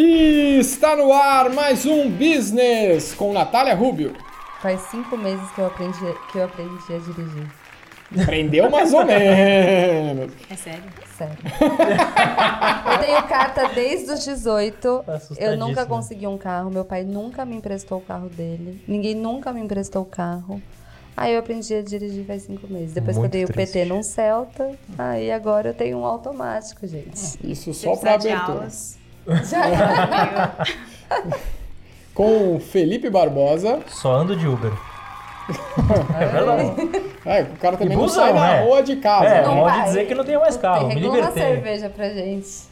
E está no ar mais um Business com Natália Rubio. Faz cinco meses que eu aprendi, que eu aprendi a dirigir. Aprendeu mais ou menos. É sério? Sério. eu tenho carta desde os 18. Eu nunca consegui um carro. Meu pai nunca me emprestou o carro dele. Ninguém nunca me emprestou o carro. Aí eu aprendi a dirigir faz cinco meses. Depois Muito que eu dei triste. o PT num Celta, aí agora eu tenho um automático, gente. Isso só para precisar de abertura. aulas, Já Com o Felipe Barbosa. Só ando de Uber. é verdade. É, o cara também E não busão, sai na né? rua de casa. É, né? Não pode vai. dizer que não tem mais carro. Me regula uma libertei. cerveja pra gente.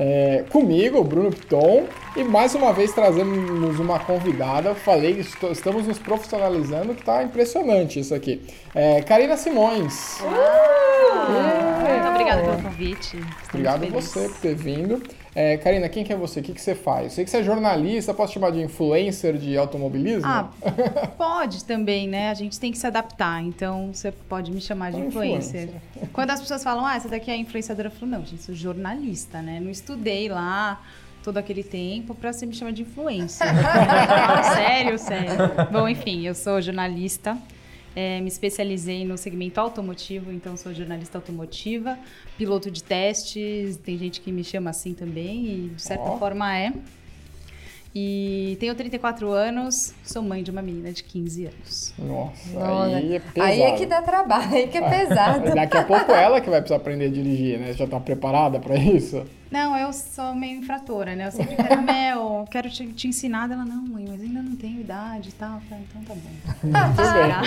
É, comigo, Bruno Piton, e mais uma vez trazemos uma convidada. Falei, estou- estamos nos profissionalizando, que tá impressionante isso aqui. É, Karina Simões. Muito obrigada pelo convite. Estou Obrigado feliz. você por ter vindo. É, Karina, quem que é você? O que, que você faz? Sei que você é jornalista, posso chamar de influencer de automobilismo? Ah, pode também, né? A gente tem que se adaptar. Então, você pode me chamar de Uma influencer. Quando as pessoas falam, ah, essa daqui é influenciadora, eu falo, não, gente, sou jornalista, né? Não estudei lá todo aquele tempo pra você me chamar de influencer. Ah, sério, sério. Bom, enfim, eu sou jornalista. É, me especializei no segmento automotivo, então sou jornalista automotiva, piloto de testes, tem gente que me chama assim também, e de certa Ó. forma é. E tenho 34 anos, sou mãe de uma menina de 15 anos. Nossa, Olha, aí é pesado. Aí é que dá trabalho, aí que é pesado. Daqui a pouco ela que vai precisar aprender a dirigir, né? Já tá preparada pra isso? Não, eu sou meio infratora, né? Eu sempre quero, Mel, quero te, te ensinar. Ela, não, mãe, mas ainda não tenho idade e tal. Eu falei, então tá bom. Tudo Será?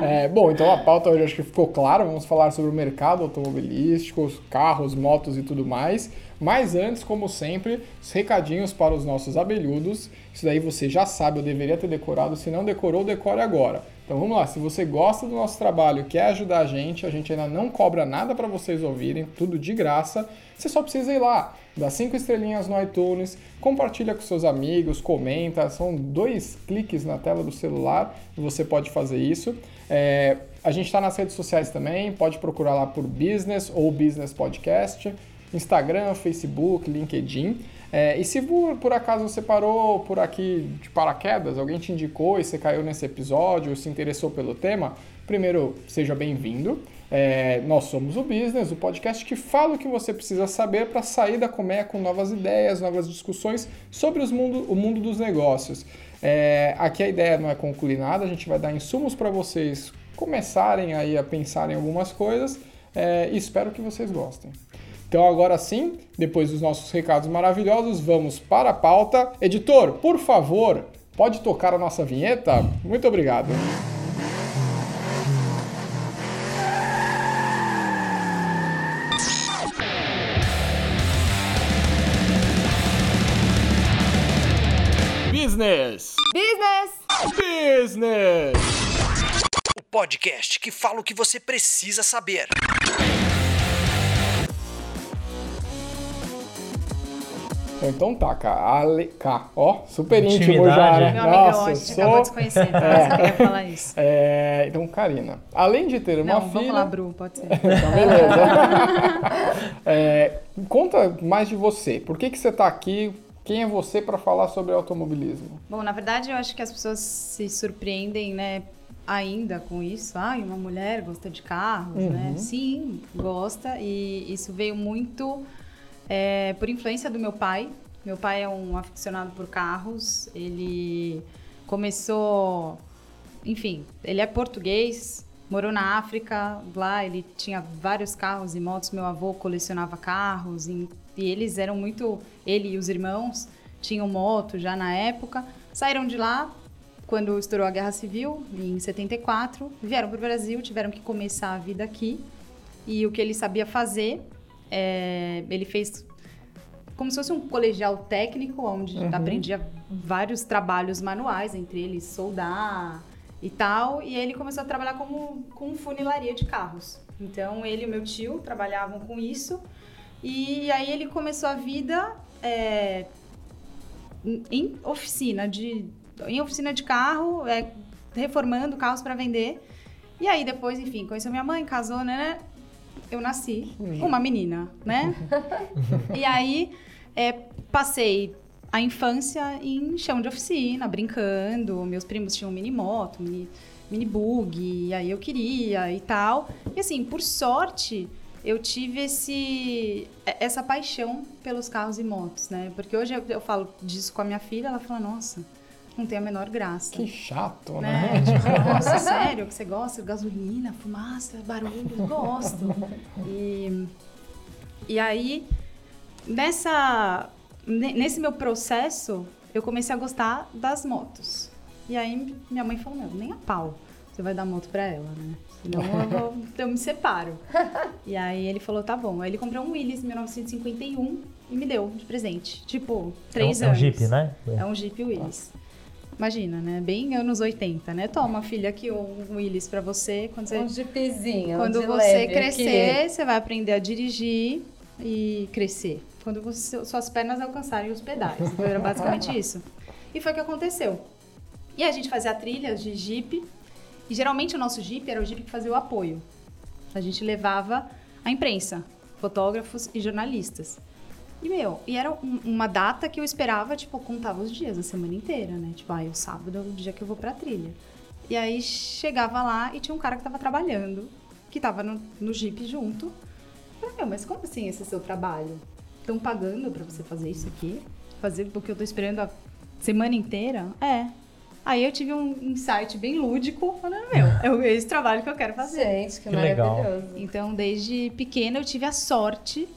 bem. É, bom, então a pauta hoje acho que ficou clara. Vamos falar sobre o mercado automobilístico, os carros, motos e tudo mais. Mas antes, como sempre, os recadinhos para os nossos abelhudos. Isso daí você já sabe, eu deveria ter decorado. Se não decorou, decore agora. Então vamos lá, se você gosta do nosso trabalho, quer ajudar a gente, a gente ainda não cobra nada para vocês ouvirem, tudo de graça. Você só precisa ir lá, dá cinco estrelinhas no iTunes, compartilha com seus amigos, comenta, são dois cliques na tela do celular e você pode fazer isso. É, a gente está nas redes sociais também, pode procurar lá por Business ou Business Podcast, Instagram, Facebook, LinkedIn. É, e se por, por acaso você parou por aqui de paraquedas, alguém te indicou e você caiu nesse episódio, se interessou pelo tema, primeiro, seja bem-vindo. É, nós somos o Business, o podcast que fala o que você precisa saber para sair da colmeia com novas ideias, novas discussões sobre os mundo, o mundo dos negócios. É, aqui a ideia não é concluir nada, a gente vai dar insumos para vocês começarem aí a pensar em algumas coisas é, e espero que vocês gostem. Então agora sim, depois dos nossos recados maravilhosos, vamos para a pauta. Editor, por favor, pode tocar a nossa vinheta? Muito obrigado. Business! Business! Business! O podcast que fala o que você precisa saber. Então tá, cara. Ale... Cá, ó, super íntimo Intimidade. já, né? Meu amigão, Nossa, a gente sou- acabou de se conhecer, então você quer falar isso. É, então, Karina, além de ter uma Não, filha... vamos lá, Bru, pode ser. Então, beleza. É, conta mais de você. Por que, que você está aqui? Quem é você para falar sobre automobilismo? Bom, na verdade, eu acho que as pessoas se surpreendem, né, ainda com isso. Ah, uma mulher gosta de carros, né? Sim, gosta. E isso veio muito é, por influência do meu pai. Meu pai é um aficionado por carros. Ele começou, enfim, ele é português, morou na África. Lá ele tinha vários carros e motos. Meu avô colecionava carros e, e eles eram muito, ele e os irmãos tinham moto já na época. Saíram de lá quando estourou a Guerra Civil, em 74, vieram para o Brasil, tiveram que começar a vida aqui. E o que ele sabia fazer, é, ele fez como se fosse um colegial técnico, onde aprendia vários trabalhos manuais, entre eles soldar e tal. E ele começou a trabalhar como, com funilaria de carros. Então, ele e o meu tio trabalhavam com isso. E aí ele começou a vida é, em oficina de em oficina de carro, é, reformando carros para vender. E aí depois, enfim, conheceu minha mãe, casou, né? Eu nasci uma menina, né? e aí, é, passei a infância em chão de oficina, brincando. Meus primos tinham mini moto, mini, mini bug, e aí eu queria e tal. E assim, por sorte, eu tive esse essa paixão pelos carros e motos, né? Porque hoje eu, eu falo disso com a minha filha, ela fala: "Nossa, não tem a menor graça". Que chato, né? né? Tipo, nossa, sério, que você gosta? Gasolina, fumaça, barulho, gosto. E, e aí, nessa, ne- nesse meu processo, eu comecei a gostar das motos. E aí, minha mãe falou, não, nem a pau você vai dar moto pra ela, né? Senão eu, vou- eu me separo. E aí ele falou, tá bom. Aí ele comprou um Willys em 1951 e me deu de presente. Tipo, três é um, anos. É um Jeep, né? É um Jeep Willys. Imagina, né? Bem anos 80, né? Toma, filha, aqui um Willys pra você. Quando você, Um jeepzinho. quando você leve crescer, você vai aprender a dirigir e crescer. Quando você- suas pernas alcançarem os pedais. Então era basicamente isso. E foi o que aconteceu. E a gente fazia trilhas de Jeep. E geralmente o nosso Jeep era o Jeep que fazia o apoio. A gente levava a imprensa, fotógrafos e jornalistas. E, meu, e era um- uma data que eu esperava, tipo, contava os dias, a semana inteira, né? Tipo, ah, o sábado é o dia que eu vou pra trilha. E aí chegava lá e tinha um cara que tava trabalhando, que tava no, no Jeep junto. Eu falei, meu, mas como assim esse é seu trabalho? Estão pagando pra você fazer isso aqui? Fazer o que eu tô esperando a semana inteira? É. Aí eu tive um insight bem lúdico, falando, meu, é o- esse trabalho que eu quero fazer. Gente, que, Que legal. maravilhoso. Então, desde pequena, eu tive a sorte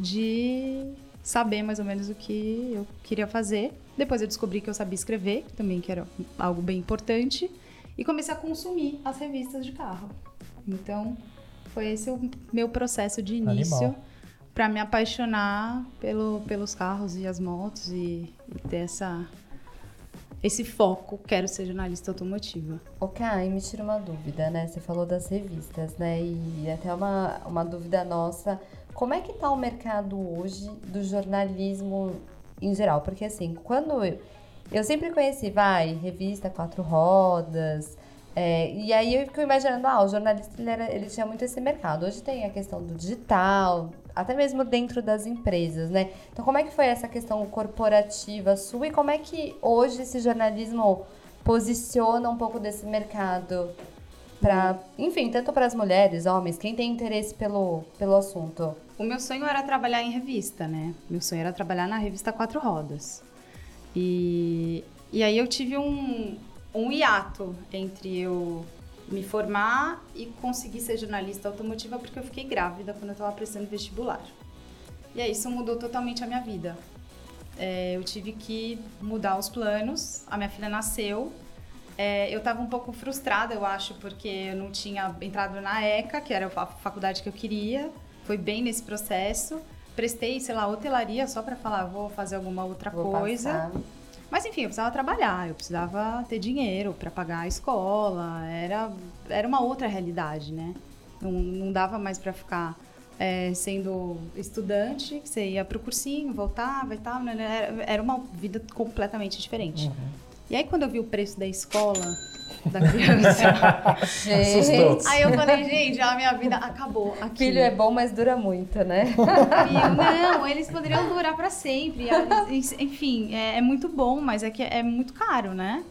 de saber mais ou menos o que eu queria fazer. Depois eu descobri que eu sabia escrever, também que era algo bem importante. E comecei a consumir as revistas de carro. Então, foi esse o meu processo de início para me apaixonar pelo, pelos carros e as motos e, e ter essa, esse foco. Quero ser jornalista automotiva. O Kai, me tira uma dúvida, né? Você falou das revistas, né? E até uma, uma dúvida nossa. Como é que tá o mercado hoje do jornalismo em geral? Porque assim, quando eu, eu sempre conheci, vai, revista Quatro Rodas, é, e aí eu fico imaginando, ah, o jornalista ele, era, ele tinha muito esse mercado. Hoje tem a questão do digital, até mesmo dentro das empresas, né? Então como é que foi essa questão corporativa sua e como é que hoje esse jornalismo posiciona um pouco desse mercado para, enfim, tanto para as mulheres, homens, quem tem interesse pelo, pelo assunto. O meu sonho era trabalhar em revista, né? Meu sonho era trabalhar na revista Quatro Rodas. E, e aí eu tive um, um hiato entre eu me formar e conseguir ser jornalista automotiva porque eu fiquei grávida quando eu estava prestando vestibular. E aí isso mudou totalmente a minha vida. É, eu tive que mudar os planos, a minha filha nasceu. É, eu estava um pouco frustrada, eu acho, porque eu não tinha entrado na ECA, que era a faculdade que eu queria. Foi bem nesse processo. Prestei, sei lá, hotelaria só para falar, vou fazer alguma outra Vou coisa. passar. Mas enfim, eu precisava trabalhar, eu precisava ter dinheiro para pagar a escola, era, era uma outra realidade, né? Não, não dava mais para ficar é, sendo estudante, que você ia pro cursinho, voltava e tal, né? era, era uma vida completamente diferente. E aí quando eu vi o preço da escola da criança, Gente, aí eu falei, gente, a minha vida acabou aqui. filho é bom, mas dura muito, né? Viu? Não, eles poderiam durar para sempre. Enfim, é, é muito bom, mas é que é muito caro, né?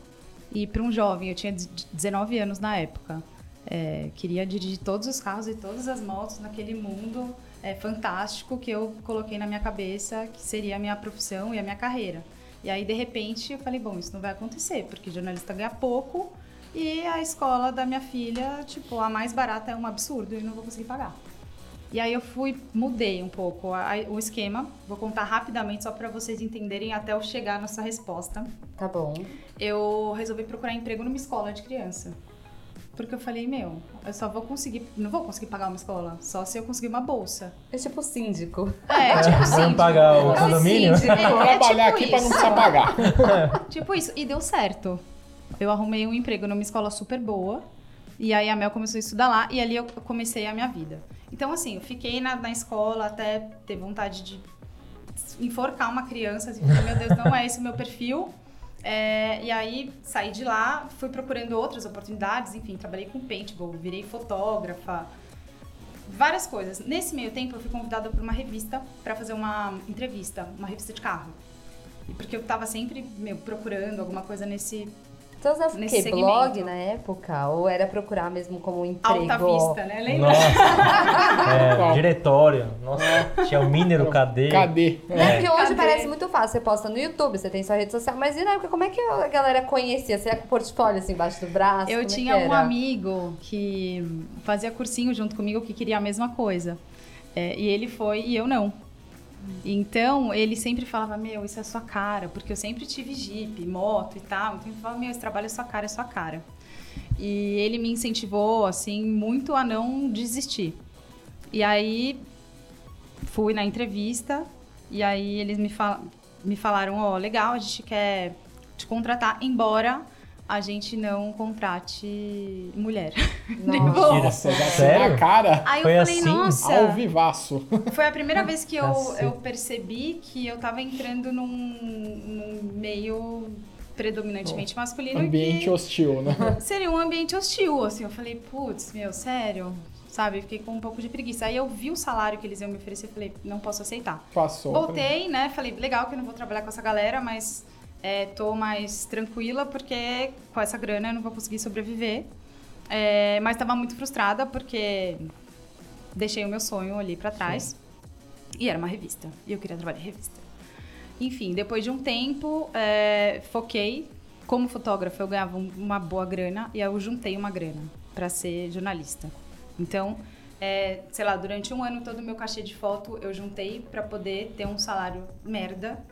E para um jovem, eu tinha 19 anos na época. É, queria dirigir todos os carros e todas as motos naquele mundo é, fantástico que eu coloquei na minha cabeça que seria a minha profissão e a minha carreira. E aí, de repente, eu falei, bom, isso não vai acontecer, porque jornalista ganha pouco e a escola da minha filha, tipo, a mais barata é um absurdo e não vou conseguir pagar. E aí eu fui, mudei um pouco a- a- o esquema. Vou contar rapidamente só para vocês entenderem até eu chegar nessa resposta. Tá bom. Eu resolvi procurar emprego numa escola de criança. Porque eu falei, meu, eu só vou conseguir, não vou conseguir pagar uma escola, só se eu conseguir uma bolsa. É tipo síndico. É, tipo assim. Vamos pagar o é um condomínio? síndico. É, é trabalhar tipo aqui para não isso. precisar pagar. Tipo isso, e deu certo. Eu arrumei um emprego numa escola super boa. E aí a Mel começou a estudar lá e ali eu comecei a minha vida. Então, assim, eu fiquei na, na escola até ter vontade de enforcar uma criança. Assim, falei, meu Deus, não é esse o meu perfil. É, e aí saí de lá, fui procurando outras oportunidades, enfim, trabalhei com paintball, virei fotógrafa. várias coisas. Nesse meio tempo, eu fui convidada por uma revista pra fazer uma entrevista, uma revista de carro. E Porque eu tava sempre, meu, procurando alguma coisa nesse Você usava o quê? segmento. Blog na época? Ou era procurar mesmo como um emprego? alta vista, né? Lembra? Nossa. É, diretório. Nossa, tinha o Minero KD. Cadê? É porque hoje Cadê? parece muito fácil. Você posta no YouTube, você tem sua rede social. Mas e na época, como é que a galera conhecia? Você ia com o portfólio assim embaixo do braço? Eu Como é tinha um amigo que fazia cursinho junto comigo que queria a mesma coisa. É, e ele foi e eu não. Então, ele sempre falava, meu, isso é sua cara, porque eu sempre tive Jeep, moto e tal. Então, ele falava, meu, esse trabalho é sua cara, é sua cara. E ele me incentivou, assim, muito a não desistir. E aí, fui na entrevista, e aí eles me, fal me falaram, ó, legal, a gente quer te contratar, embora a gente não contrate mulher. Nossa. Sério? na cara, Aí Foi eu falei, assim? nossa, ao vivaço. foi a primeira vez que eu, eu percebi que eu tava entrando num, num meio predominantemente masculino Ambiente que hostil, né? seria um ambiente hostil, assim. Eu falei, putz, meu, sério? Sabe, fiquei com um pouco de preguiça. Aí eu vi o salário que eles iam me oferecer e falei, não posso aceitar. Passou. Voltei, né? Falei, legal que eu não vou trabalhar com essa galera, mas é, tô mais tranquila porque com essa grana eu não vou conseguir sobreviver. É, mas tava muito frustrada porque deixei o meu sonho ali pra trás. E era uma revista. E eu queria trabalhar em revista. Enfim, depois de um tempo, é, foquei. Como fotógrafa, eu ganhava um- uma boa grana e eu juntei uma grana pra ser jornalista. Então, é, sei lá, durante um ano todo o meu cachê de foto eu juntei pra poder ter um salário merda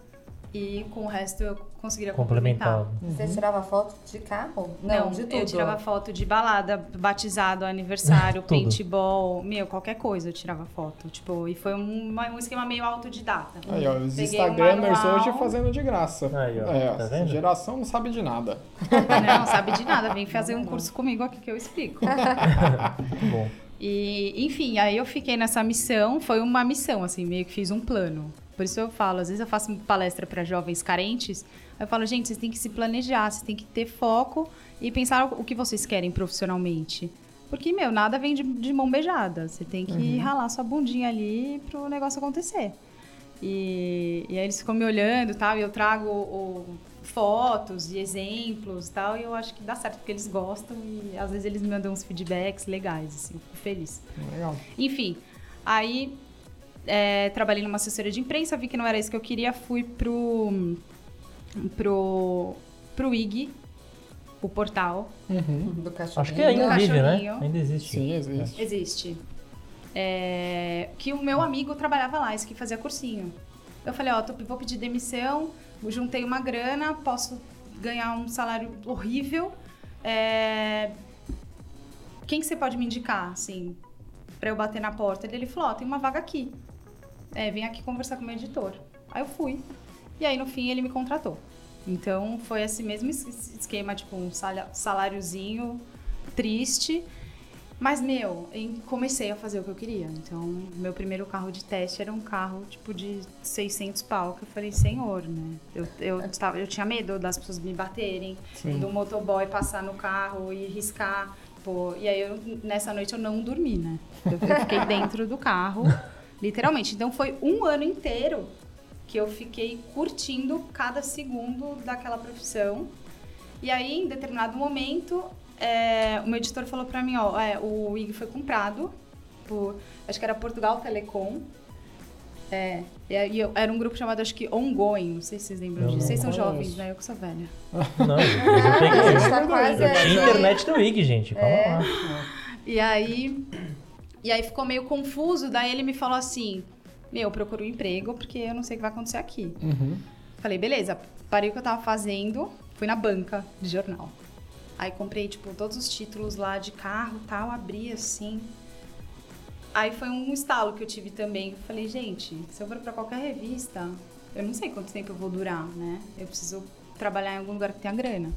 e com o resto eu conseguiria complementar. Complementado. Você tirava foto de carro? Não, de tudo. eu tirava foto de balada, batizado, aniversário, paintball, meu, qualquer coisa eu tirava foto. Tipo, e foi um, um esquema meio autodidata. Aí, ó, os Peguei um Instagramers manual. hoje fazendo de graça. Aí, ó, é, tá essa vendo? geração não sabe de nada. Não, sabe de nada, vem fazer um curso comigo aqui que eu explico. Muito bom. E, enfim, aí eu fiquei nessa missão, foi uma missão, assim, meio que fiz um plano. Por isso eu falo, às vezes eu faço palestra para jovens carentes, eu falo, gente, vocês têm que se planejar, vocês têm que ter foco e pensar o que vocês querem profissionalmente. Porque, meu, nada vem de, de mão beijada. Você tem que ralar sua bundinha ali pro negócio acontecer. E, e aí eles ficam me olhando e tal, e eu trago o- fotos e exemplos e tal, e eu acho que dá certo, porque eles gostam e às vezes eles me mandam uns feedbacks legais, assim, fico feliz. Legal. Enfim, aí é, trabalhei numa assessoria de imprensa, vi que não era isso que eu queria, fui pro, pro, pro IG, o portal, Uhum. Do cachorrinho. Acho que ainda vive, né? cachorrinho. Ainda existe. Sim, existe. existe. É, que o meu amigo trabalhava lá, esse que fazia cursinho. Eu falei, ó, tô- vou pedir demissão, juntei uma grana, posso ganhar um salário horrível. é, quem que você pode me indicar, assim, pra eu bater na porta? Ele falou, ó, tem uma vaga aqui. É, vem aqui conversar com o meu editor. Aí eu fui. E aí, no fim, ele me contratou. Então, foi esse mesmo es- esquema, tipo, um saláriozinho triste. Mas, meu, comecei a fazer o que eu queria. Então, meu primeiro carro de teste era um carro, tipo, de 600 pau. Que eu falei, senhor, né? Eu, eu, tava, eu tinha medo das pessoas me baterem, Sim. do motoboy passar no carro e riscar. Pô, e aí, eu, nessa noite, eu não dormi, né? Eu fiquei dentro do carro, literalmente. Então, foi um ano inteiro que eu fiquei curtindo cada segundo daquela profissão. E aí, em determinado momento, é, o meu editor falou pra mim, ó, é, o IG foi comprado por, acho que era Portugal Telecom. É, e eu- era um grupo chamado, acho que Ongoing, não sei se vocês lembram Eu disso. Vocês são jovens, né? Eu que sou velha. Não, eu a gente tá quase Eu tinha aí. internet do Wig, gente. Calma É. lá. E aí, e aí ficou meio confuso, daí ele me falou assim, meu, procura um emprego, porque eu não sei o que vai acontecer aqui. Uhum. Falei, beleza, parei o que eu tava fazendo, fui na banca de jornal. Aí comprei, tipo, todos os títulos lá de carro tal, abri assim. Aí foi um estalo que eu tive também. Eu falei, gente, se eu for pra qualquer revista, eu não sei quanto tempo eu vou durar, né? Eu preciso trabalhar em algum lugar que tenha grana.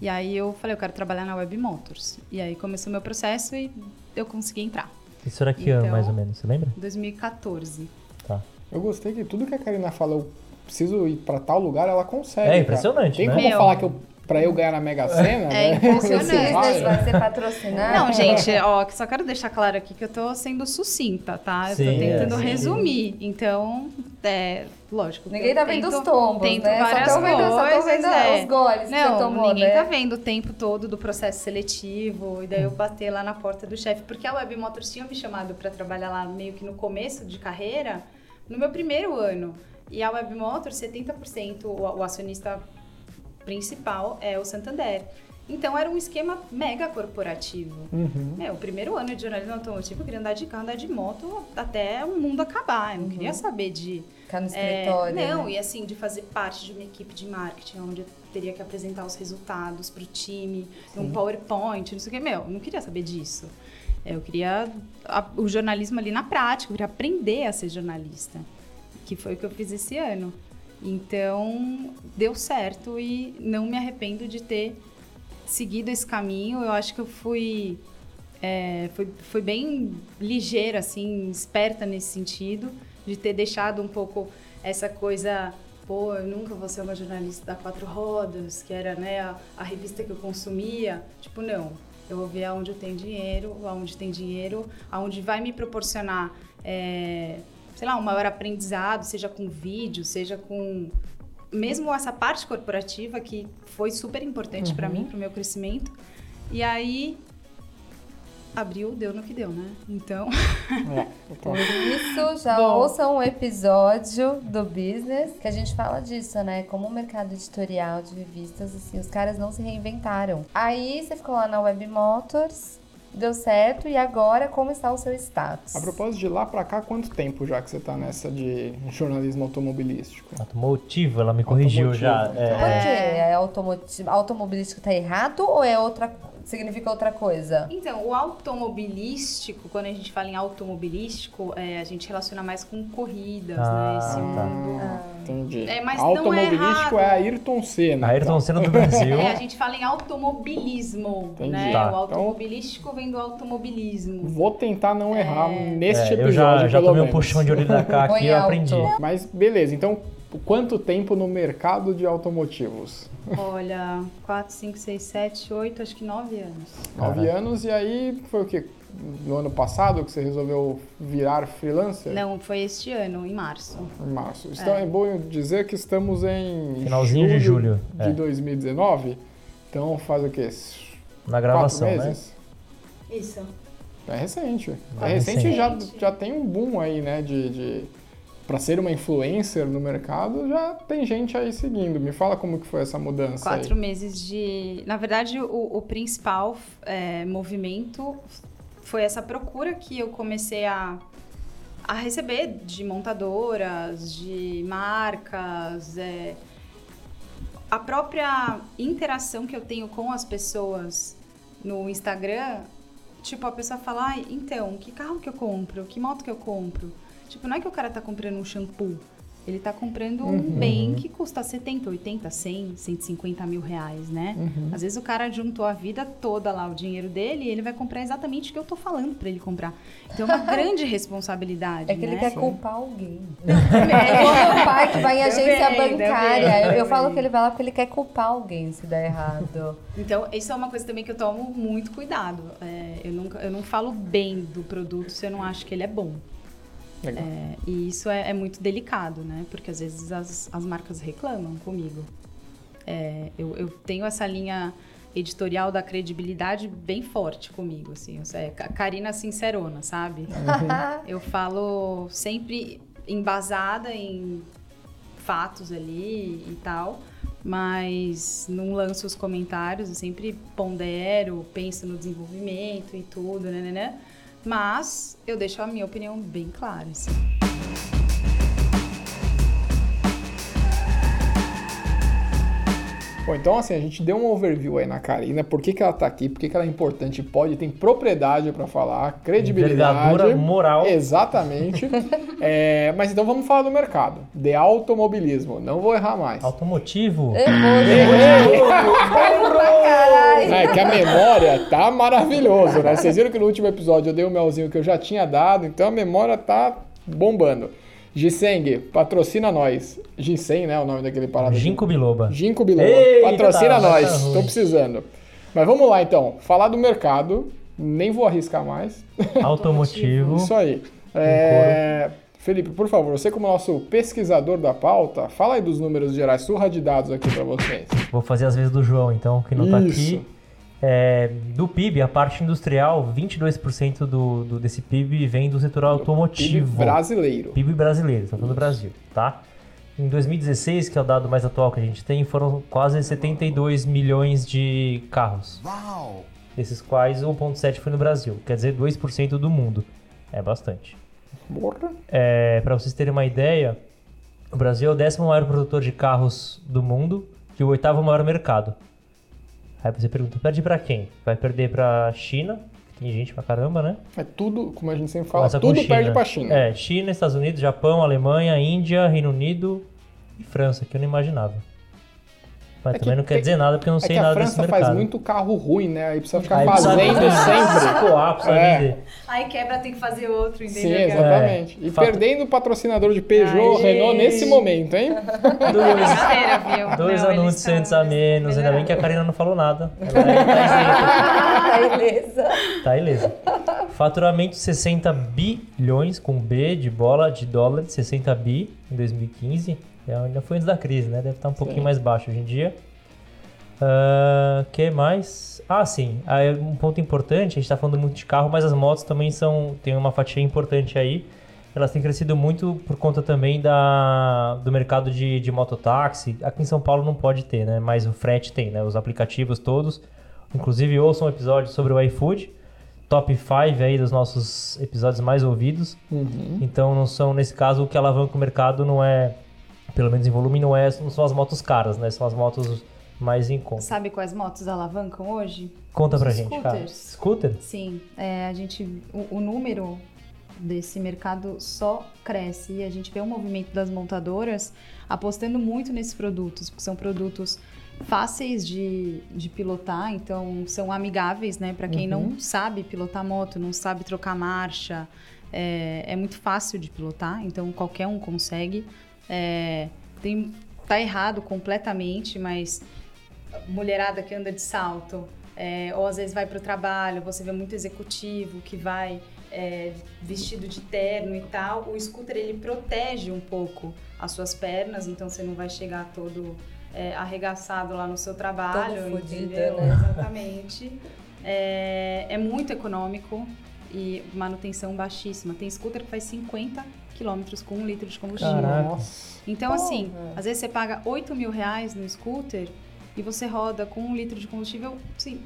E aí eu falei, eu quero trabalhar na Web Motors. E aí começou meu processo e eu consegui entrar. Isso era que ano, Então- mais ou menos? Você lembra? 2014. Tá. Eu gostei que tudo que a Karina fala, eu preciso ir pra tal lugar, ela consegue. É cara. impressionante, Tem né? como Meu. falar que eu pra eu ganhar na Mega Sena, É né? impressionante. Vai. vai ser patrocinado? Não, gente, ó, só quero deixar claro aqui que eu tô sendo sucinta, tá? Eu Sim, tô tentando é, resumir. Então, é, lógico. Ninguém tá vendo tento- os tombos, tento né? Só várias vendo, só tão coisas, vendo é. os goles que Não, você tomou, ninguém né? tá vendo o tempo todo do processo seletivo e daí eu bater lá na porta do chefe, porque a Web Motors tinha me chamado para trabalhar lá meio que no começo de carreira, no meu primeiro ano. E a Web Motors, 70% o, o acionista principal é o Santander. Então era um esquema mega corporativo. Uhum. Meu, o primeiro ano de jornalismo automotivo eu queria andar de carro, andar de moto até o mundo acabar. Eu não queria saber de Ficar no é, escritório. não, né? e assim, de fazer parte de uma equipe de marketing, onde eu teria que apresentar os resultados para o time, um PowerPoint, não sei o que. Meu, eu não queria saber disso. É, Eu queria a- o jornalismo ali na prática, eu queria aprender a ser jornalista, que foi o que eu fiz esse ano. Então, deu certo e não me arrependo de ter seguido esse caminho. Eu acho que eu fui, é, fui, fui bem ligeira, assim, esperta nesse sentido, de ter deixado um pouco essa coisa, pô, eu nunca vou ser uma jornalista da Quatro Rodas, que era né, a, a revista que eu consumia. Tipo, não. Eu vou ver aonde eu tenho dinheiro, aonde tem dinheiro, aonde vai me proporcionar, é, sei lá, um maior aprendizado, seja com vídeo, seja com mesmo essa parte corporativa que foi super importante pra mim, pro meu crescimento. E aí abriu, deu no que deu, né? Então, É, então, Por isso, já Bom. ouçam um episódio do Business que a gente fala disso, né? Como o mercado editorial de revistas, assim, os caras não se reinventaram. Aí você ficou lá na Web Motors, deu certo, e agora como está o seu status? a propósito de lá pra cá, quanto tempo já que você tá nessa de jornalismo automobilístico? Automotivo, ela me corrigiu já. Automotivo, É, Por quê? É automoti- automobilístico tá errado ou é outra significa outra coisa? então, o automobilístico, quando a gente fala em automobilístico, é, a gente relaciona mais com corridas, Ah, né? Esse tá. mundo. Entendi. É, mas não é automobilístico errado. é Ayrton Senna. A Ayrton Senna do Brasil. É, a gente fala em automobilismo, Entendi. né? Tá. O automobilístico vem do automobilismo. Vou tentar não errar neste É, eu episódio, já, já pelo tomei um menos. puxão de orelha da cá aqui e eu aprendi. Mas beleza, então quanto tempo no mercado de automotivos? Olha, 4, 5, 6, 7, 8, acho que 9 anos. Nove anos, e aí foi o quê? No ano passado que você resolveu virar freelancer? Não, foi este ano, em março. Em março. Então é, bom dizer que estamos em Finalzinho de julho, de é. 2019. Então faz o quê? Na gravação, Quatro né? meses? Isso. É recente. É, É recente e já, já tem um boom aí, né? De, de para ser uma influencer no mercado, já tem gente aí seguindo. Me fala como que foi essa mudança Quatro aí. meses de. Na verdade, o, o principal é, movimento foi essa procura que eu comecei a, a receber de montadoras, de marcas, é, a própria interação que eu tenho com as pessoas no Instagram. Tipo, a pessoa fala, "Ai, então, que carro que eu compro? Que moto que eu compro? Tipo, não é que o cara tá comprando um shampoo. Ele tá comprando um bem que custa 70, 80, 100, 150 mil reais, né? Às vezes o cara juntou a vida toda lá, o dinheiro dele, e ele vai comprar exatamente o que eu tô falando pra ele comprar. Então é uma grande responsabilidade, É que ele né? quer culpar alguém. É igual meu pai que vai em agência Também, bancária. também, Eu, eu falo que ele vai lá porque ele quer culpar alguém se der errado. Então, isso é uma coisa também que eu tomo muito cuidado. É, eu, nunca, eu não falo bem do produto se eu não acho que ele é bom. É, e isso é, é muito delicado, né? Porque às vezes as, as marcas reclamam comigo. É, eu, eu tenho essa linha editorial da credibilidade bem forte comigo, assim. É, Karina Sincerona, sabe? Eu falo sempre embasada em fatos ali e tal, mas não lanço os comentários, eu sempre pondero, penso no desenvolvimento e tudo, né, né, né? Mas eu deixo a minha opinião bem clara, assim. Bom, então assim, a gente deu um overview aí na Karina, por que, que ela tá aqui, por que, que ela é importante, pode, tem propriedade para falar, credibilidade. Moral. Exatamente. É, mas então vamos falar do mercado, de automobilismo, não vou errar mais. Automotivo? É que a memória tá maravilhoso, né? Vocês viram que no último episódio eu dei o melzinho que eu já tinha dado, então a memória tá bombando. Ginseng, patrocina nós. Ginseng, né? O nome daquele parada. Ginkgo biloba. Ginkgo biloba. Patrocina tá nós. ruim. Tô precisando. Mas vamos lá então. Falar do mercado. Nem vou arriscar mais. Automotivo. Isso aí. É, Felipe, por favor, você como nosso pesquisador da pauta, fala aí dos números gerais, surra de dados aqui pra vocês. Vou fazer as vezes do João, então, que não tá Isso. aqui. É, do PIB, a parte industrial, 22% do, do, desse PIB vem do setor PIB automotivo. brasileiro. PIB brasileiro, estamos falando do Brasil, tá? Em 2016, que é o dado mais atual que a gente tem, foram quase 72 milhões de carros. Desses quais 1,7 foi no Brasil, quer dizer 2% do mundo. É bastante. É, para vocês terem uma ideia, o Brasil é o décimo maior produtor de carros do mundo e o oitavo maior mercado. Aí você pergunta, perde pra quem? Vai perder pra China, que tem gente pra caramba, né? É tudo, como a gente sempre fala, Começa com tudo China. perde pra China. É, China, Estados Unidos, Japão, Alemanha, Índia, Reino Unido e França, que eu não imaginava. Mas É que também não tem- quer dizer nada porque eu não É sei que a nada desse França mercado. faz muito carro ruim, né? Aí precisa ficar Aí precisa fazendo vender, sempre. precisa É. vender. Aí quebra, tem que fazer outro, entendeu? Sim, exatamente. E Fato- perdendo o patrocinador de Peugeot, Ai, Renault nesse momento, hein? Dois, dois Não, anunciantes a menos, ainda bem que a. Karina não falou nada. Ela é- tá. Beleza. Tá, beleza. Faturamento 60 bilhões, com B de bola, de dólar, 60 bi em 2015. É, Ainda foi antes da crise, né? Deve estar um pouquinho Sim. mais baixo hoje em dia. O que mais? Ah, sim. Aí, um ponto importante, a gente está falando muito de carro, mas as motos também são tem uma fatia importante aí. Elas têm crescido muito por conta também da, do mercado de, de mototáxi. Aqui em São Paulo não pode ter, né? Mas o frete tem, né? Os aplicativos todos. Inclusive, ouçam um episódio sobre o iFood. Top 5 aí dos nossos episódios mais ouvidos. Uhum. Então, não são, nesse caso, o que alavanca o mercado não é, pelo menos em volume, não, é, não são as motos caras, né? São as motos mais em conta. Sabe quais motos alavancam hoje? Conta pra Os gente, cara. scooters. Scooter? Sim, é, a gente, o, o número desse mercado só cresce e a gente vê um movimento das montadoras apostando muito nesses produtos, porque são produtos fáceis de, de pilotar, então são amigáveis, né, para quem não sabe pilotar moto, não sabe trocar marcha, é, é muito fácil de pilotar, então qualquer um consegue. É, tem, tá errado completamente, mas mulherada que anda de salto, é, ou às vezes vai para o trabalho, você vê muito executivo que vai é, vestido de terno e tal. O scooter ele protege um pouco as suas pernas, então você não vai chegar todo é, arregaçado lá no seu trabalho, Todo entendeu? né? Exatamente. É, é muito econômico e manutenção baixíssima. Tem scooter que faz 50 quilômetros com um litro de combustível. Caraca. Nossa. Então, assim, Porra. às vezes você paga 8 mil reais no scooter e você roda com um litro de combustível, sim,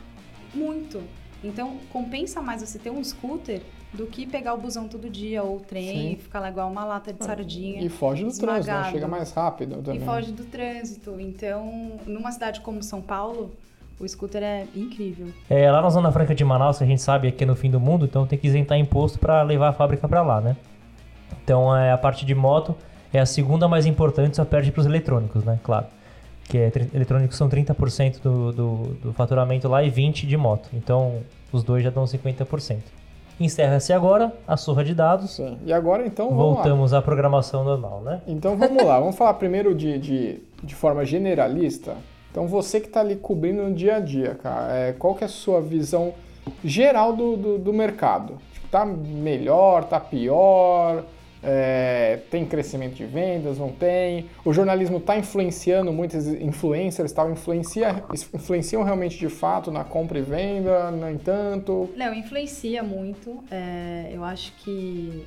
muito. Então, compensa mais você ter um scooter do que pegar o busão todo dia ou o trem Sim. e ficar lá igual uma lata de sardinha. E foge do trânsito, né? esmagado. Chega mais rápido também. E foge do trânsito. Então, numa cidade como São Paulo, o scooter é incrível. É, lá na Zona Franca de Manaus, que a gente sabe que é no fim do mundo, então tem que isentar imposto para levar a fábrica para lá, né? Então é, a parte de moto é a segunda mais importante, só perde para os eletrônicos, né? Claro. Que é, eletrônicos são 30% do, do, do faturamento lá e 20% de moto. Então os dois já dão 50%. Encerra-se agora a surra de dados. Sim. E agora, então, vamos lá. Voltamos à programação normal, né? Então vamos lá, vamos falar primeiro de, de, de forma generalista. Então você que está ali cobrindo no dia a dia, cara, é, qual que é a sua visão geral do, do, do mercado? Tipo, tá melhor, tá pior? É, tem crescimento de vendas, não tem? O jornalismo está influenciando, muitos influencers tal, influencia, influenciam realmente de fato na compra e venda, no entanto? Léo, influencia muito. É, eu acho que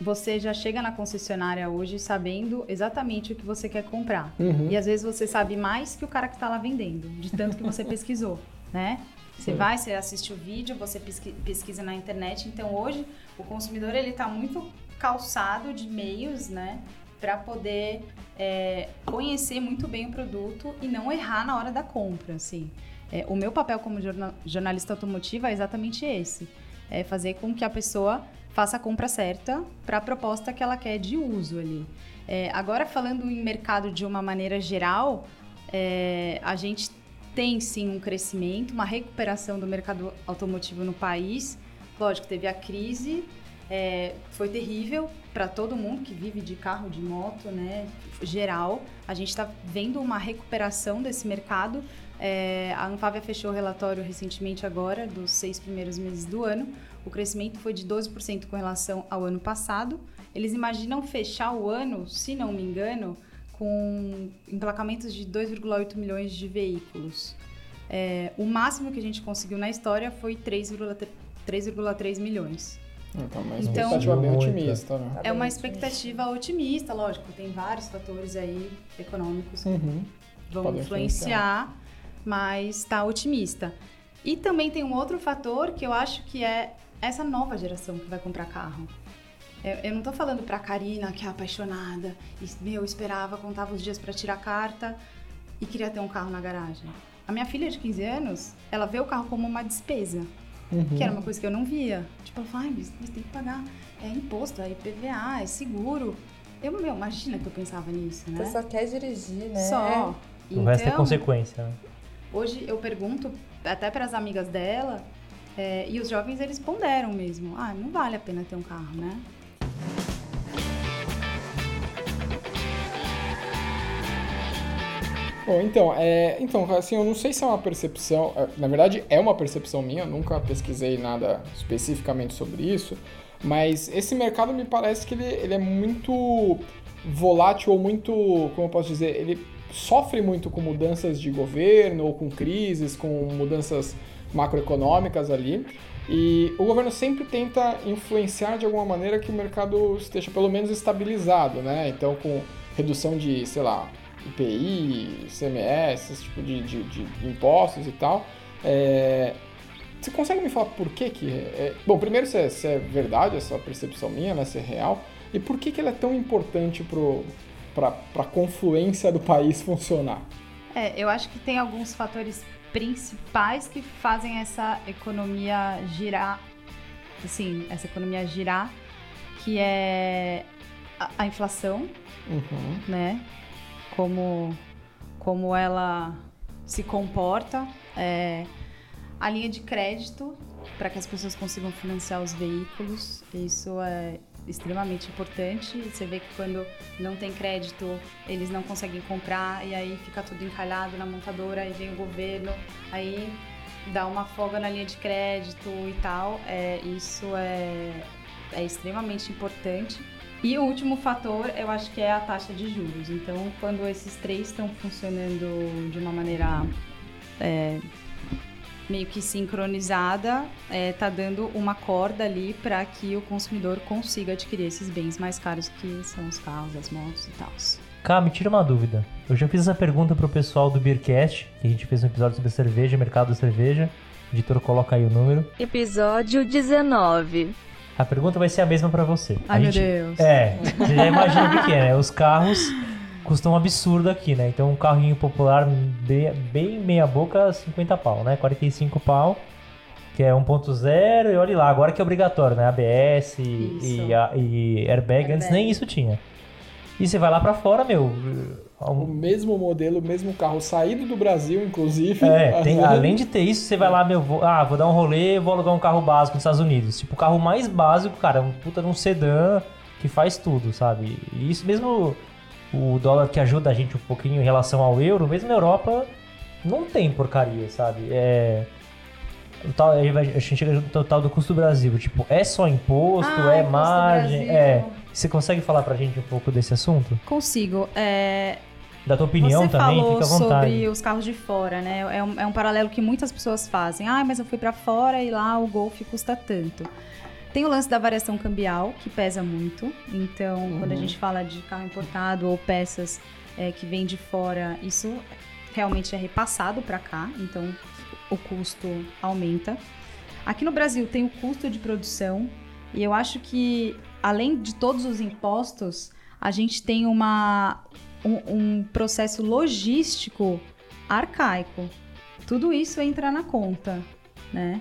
você já chega na concessionária hoje sabendo exatamente o que você quer comprar. Uhum. E às vezes você sabe mais que o cara que está lá vendendo, de tanto que você pesquisou, né? Você vai, você assiste o vídeo, você pesqui- pesquisa na internet. Então hoje o consumidor ele está muito calçado de meios, né? Para poder é, conhecer muito bem o produto e não errar na hora da compra, assim. É, o meu papel como jorna- jornalista automotiva é exatamente esse. É fazer com que a pessoa faça a compra certa para a proposta que ela quer de uso ali. É, agora, falando em mercado de uma maneira geral, é, a gente tem sim um crescimento, uma recuperação do mercado automotivo no país. Lógico, teve a crise, É, foi terrível para todo mundo que vive de carro, de moto, né? Geral. A gente está vendo uma recuperação desse mercado. É, a Anfávia fechou o relatório recentemente agora, dos seis primeiros meses do ano. O crescimento foi de 12% com relação ao ano passado. Eles imaginam fechar o ano, se não me engano, com emplacamentos de 2,8 milhões de veículos. É, o máximo que a gente conseguiu na história foi 3,3 milhões. Então, uma Então- expectativa bem Muita. otimista, né? É uma expectativa otimista, lógico, tem vários fatores aí econômicos que Uhum. vão Pode influenciar, mas está otimista. E também tem um outro fator que eu acho que é essa nova geração que vai comprar carro. Eu, eu não tô falando pra Karina, que é apaixonada, e, meu, esperava, contava os dias para tirar a carta e queria ter um carro na garagem. A minha filha de 15 anos, ela vê o carro como uma despesa, Uhum. que era uma coisa que eu não via. Tipo, ela fala, ai, mas mas tem que pagar é imposto, é IPVA, é seguro. Eu, meu, imagina que eu pensava nisso, né? Você só quer dirigir, né? Só. O resto é Então, consequência, né? Hoje eu pergunto até para as amigas dela, é, e os jovens eles ponderam mesmo. Ah, não vale a pena ter um carro, né? Bom, então, é, então, assim, eu não sei se é uma percepção, é, na verdade é uma percepção minha, eu nunca pesquisei nada especificamente sobre isso, mas esse mercado me parece que ele, ele é muito volátil ou muito, como eu posso dizer, ele sofre muito com mudanças de governo ou com crises, com mudanças macroeconômicas ali. E o governo sempre tenta influenciar de alguma maneira que o mercado esteja pelo menos estabilizado, né? Então, com redução de, sei lá, IPI, CMS, esse tipo de, de- de impostos e tal. É, Você consegue me falar por que que... é- Bom, primeiro se é, se é verdade essa percepção minha, né? Se é real. E por que que ela é tão importante para a confluência do país funcionar? É, eu acho que tem alguns fatores principais que fazem essa economia girar, assim, essa economia girar, que é a, a inflação, Uhum. né? Como, como ela se comporta, é, a linha de crédito para que as pessoas consigam financiar os veículos, isso é extremamente importante. Você vê que quando não tem crédito, eles não conseguem comprar e aí fica tudo encalhado na montadora, aí vem o governo, aí dá uma folga na linha de crédito e tal. É, isso é, é extremamente importante. E o último fator, eu acho que é a taxa de juros. Então, quando esses três estão funcionando de uma maneira é, meio que sincronizada, é, tá dando uma corda ali para que o consumidor consiga adquirir esses bens mais caros que são os carros, as motos e tal. Cá, me tira uma dúvida. Eu já fiz essa pergunta pro pessoal do Beercast, que a gente fez um episódio sobre cerveja, mercado da cerveja. O editor coloca aí o número. Episódio 19. A pergunta vai ser a mesma pra você. Ai, A meu gente- Deus. É, você já imagina o que é, né? Os carros custam um absurdo aqui, né? Então um carrinho popular bem, bem meia boca, 50 pau, né? 45 pau, que é 1.0 e olha lá, agora que é obrigatório, né? ABS e, e, a- e airbag, antes Airbag. nem isso tinha. E você vai lá pra fora, meu... O mesmo modelo, o mesmo carro saído do Brasil, inclusive. É, tem- além de ter isso, você vai lá, meu, vou, ah, vou dar um rolê, vou alugar um carro básico nos Estados Unidos. Tipo, o carro mais básico, cara, é um puta de um sedã que faz tudo, sabe? E isso mesmo, o dólar que ajuda a gente um pouquinho em relação ao euro, mesmo na Europa, não tem porcaria, sabe? É. O tal, a gente chega no total do custo do Brasil. Tipo, é só imposto, Ah, é margem, é. Você consegue falar pra gente um pouco desse assunto? Consigo. É, Da tua opinião Você também, falou fica à vontade. sobre os carros de fora, né? É um, é um paralelo que muitas pessoas fazem. Ah, mas eu fui pra fora e lá o Golf custa tanto. Tem o lance da variação cambial, que pesa muito. Então, quando a gente fala de carro importado ou peças é, que vêm de fora, isso realmente é repassado para cá. Então, o custo aumenta. Aqui no Brasil tem o custo de produção. E eu acho que, além de todos os impostos, a gente tem uma, um, um processo logístico arcaico. Tudo isso entra na conta, né?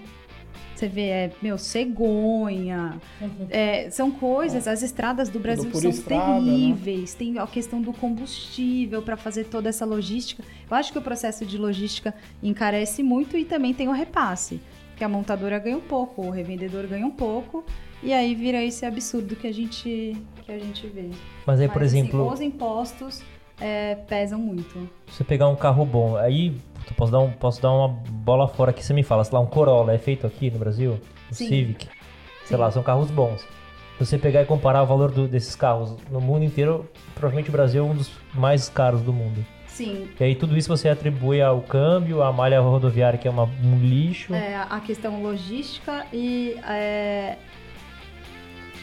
Você vê, é, meu, cegonha. é, são coisas, as estradas do Brasil são estrada, né? terríveis. Tem a questão do combustível para fazer toda essa logística. Eu acho que o processo de logística encarece muito e também tem o repasse. Que a montadora ganha um pouco, o revendedor ganha um pouco E aí vira esse absurdo que a gente, que a gente vê. Mas aí, Mas, por assim, exemplo, os impostos é, pesam muito. você pegar um carro bom, aí posso dar, um, posso dar uma bola fora aqui, você me fala, sei lá, um Corolla é feito aqui no Brasil? O Sim. Civic? Sei Sim. lá, são carros bons. Se você pegar e comparar o valor do- desses carros no mundo inteiro, provavelmente o Brasil é um dos mais caros do mundo. Sim, E aí tudo isso você atribui ao câmbio, à malha rodoviária que é uma, um lixo. é, a questão logística e é,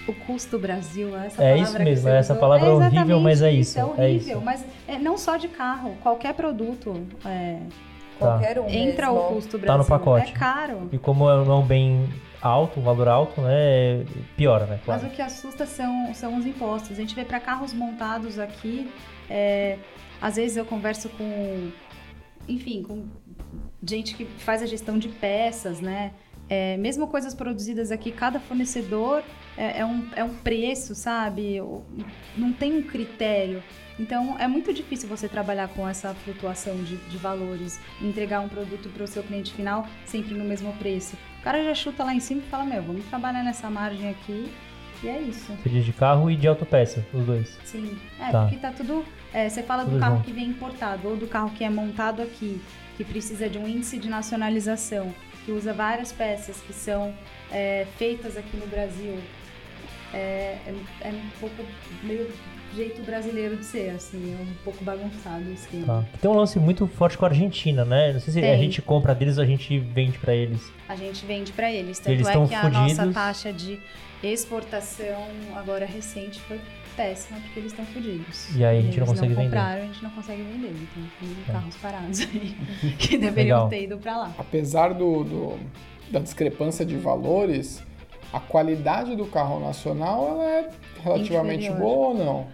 o custo Brasil. Essa É palavra isso que mesmo, essa usou. palavra é horrível, mas é isso, É é horrível, isso. mas é, não só de carro, qualquer produto. é, Qualquer um entra mesmo. o custo Tá no Brasil. pacote. É caro. E como é um bem alto, um valor alto, né, piora, né, claro. Mas o que assusta são, são os impostos. A gente vê para carros montados aqui, é, às vezes eu converso com, enfim, com gente que faz a gestão de peças, né? É, mesmo coisas produzidas aqui, cada fornecedor é, é um, é um preço, sabe? Não tem um critério. Então é muito difícil você trabalhar com essa flutuação de, de valores, entregar um produto para o seu cliente final sempre no mesmo preço. O cara já chuta lá em cima e fala: Meu, vamos trabalhar nessa margem aqui. E é isso. Você diz de carro e de autopeça, os dois. Sim. É, Tá. porque tá tudo. é, você fala do Tudo carro junto. que vem importado ou do carro que é montado aqui, que precisa de um índice de nacionalização, que usa várias peças que são é, feitas aqui no Brasil. É, é, é um pouco meio jeito brasileiro de ser, assim, é um pouco bagunçado o esquema. Tá. Tem um lance muito forte com a Argentina, né? Não sei se a Tem. gente compra deles ou a gente vende pra eles. A gente vende para eles. Tanto Eles é que a nossa fudidos. taxa de exportação agora recente foi péssima porque eles estão fodidos. E aí a gente não Eles consegue vender. compraram, a gente não consegue vender. Então tem É. carros parados aí que deveriam Legal. ter ido para lá. apesar do, do- da discrepância de valores, a qualidade do carro nacional ela é relativamente Inferior. boa ou não?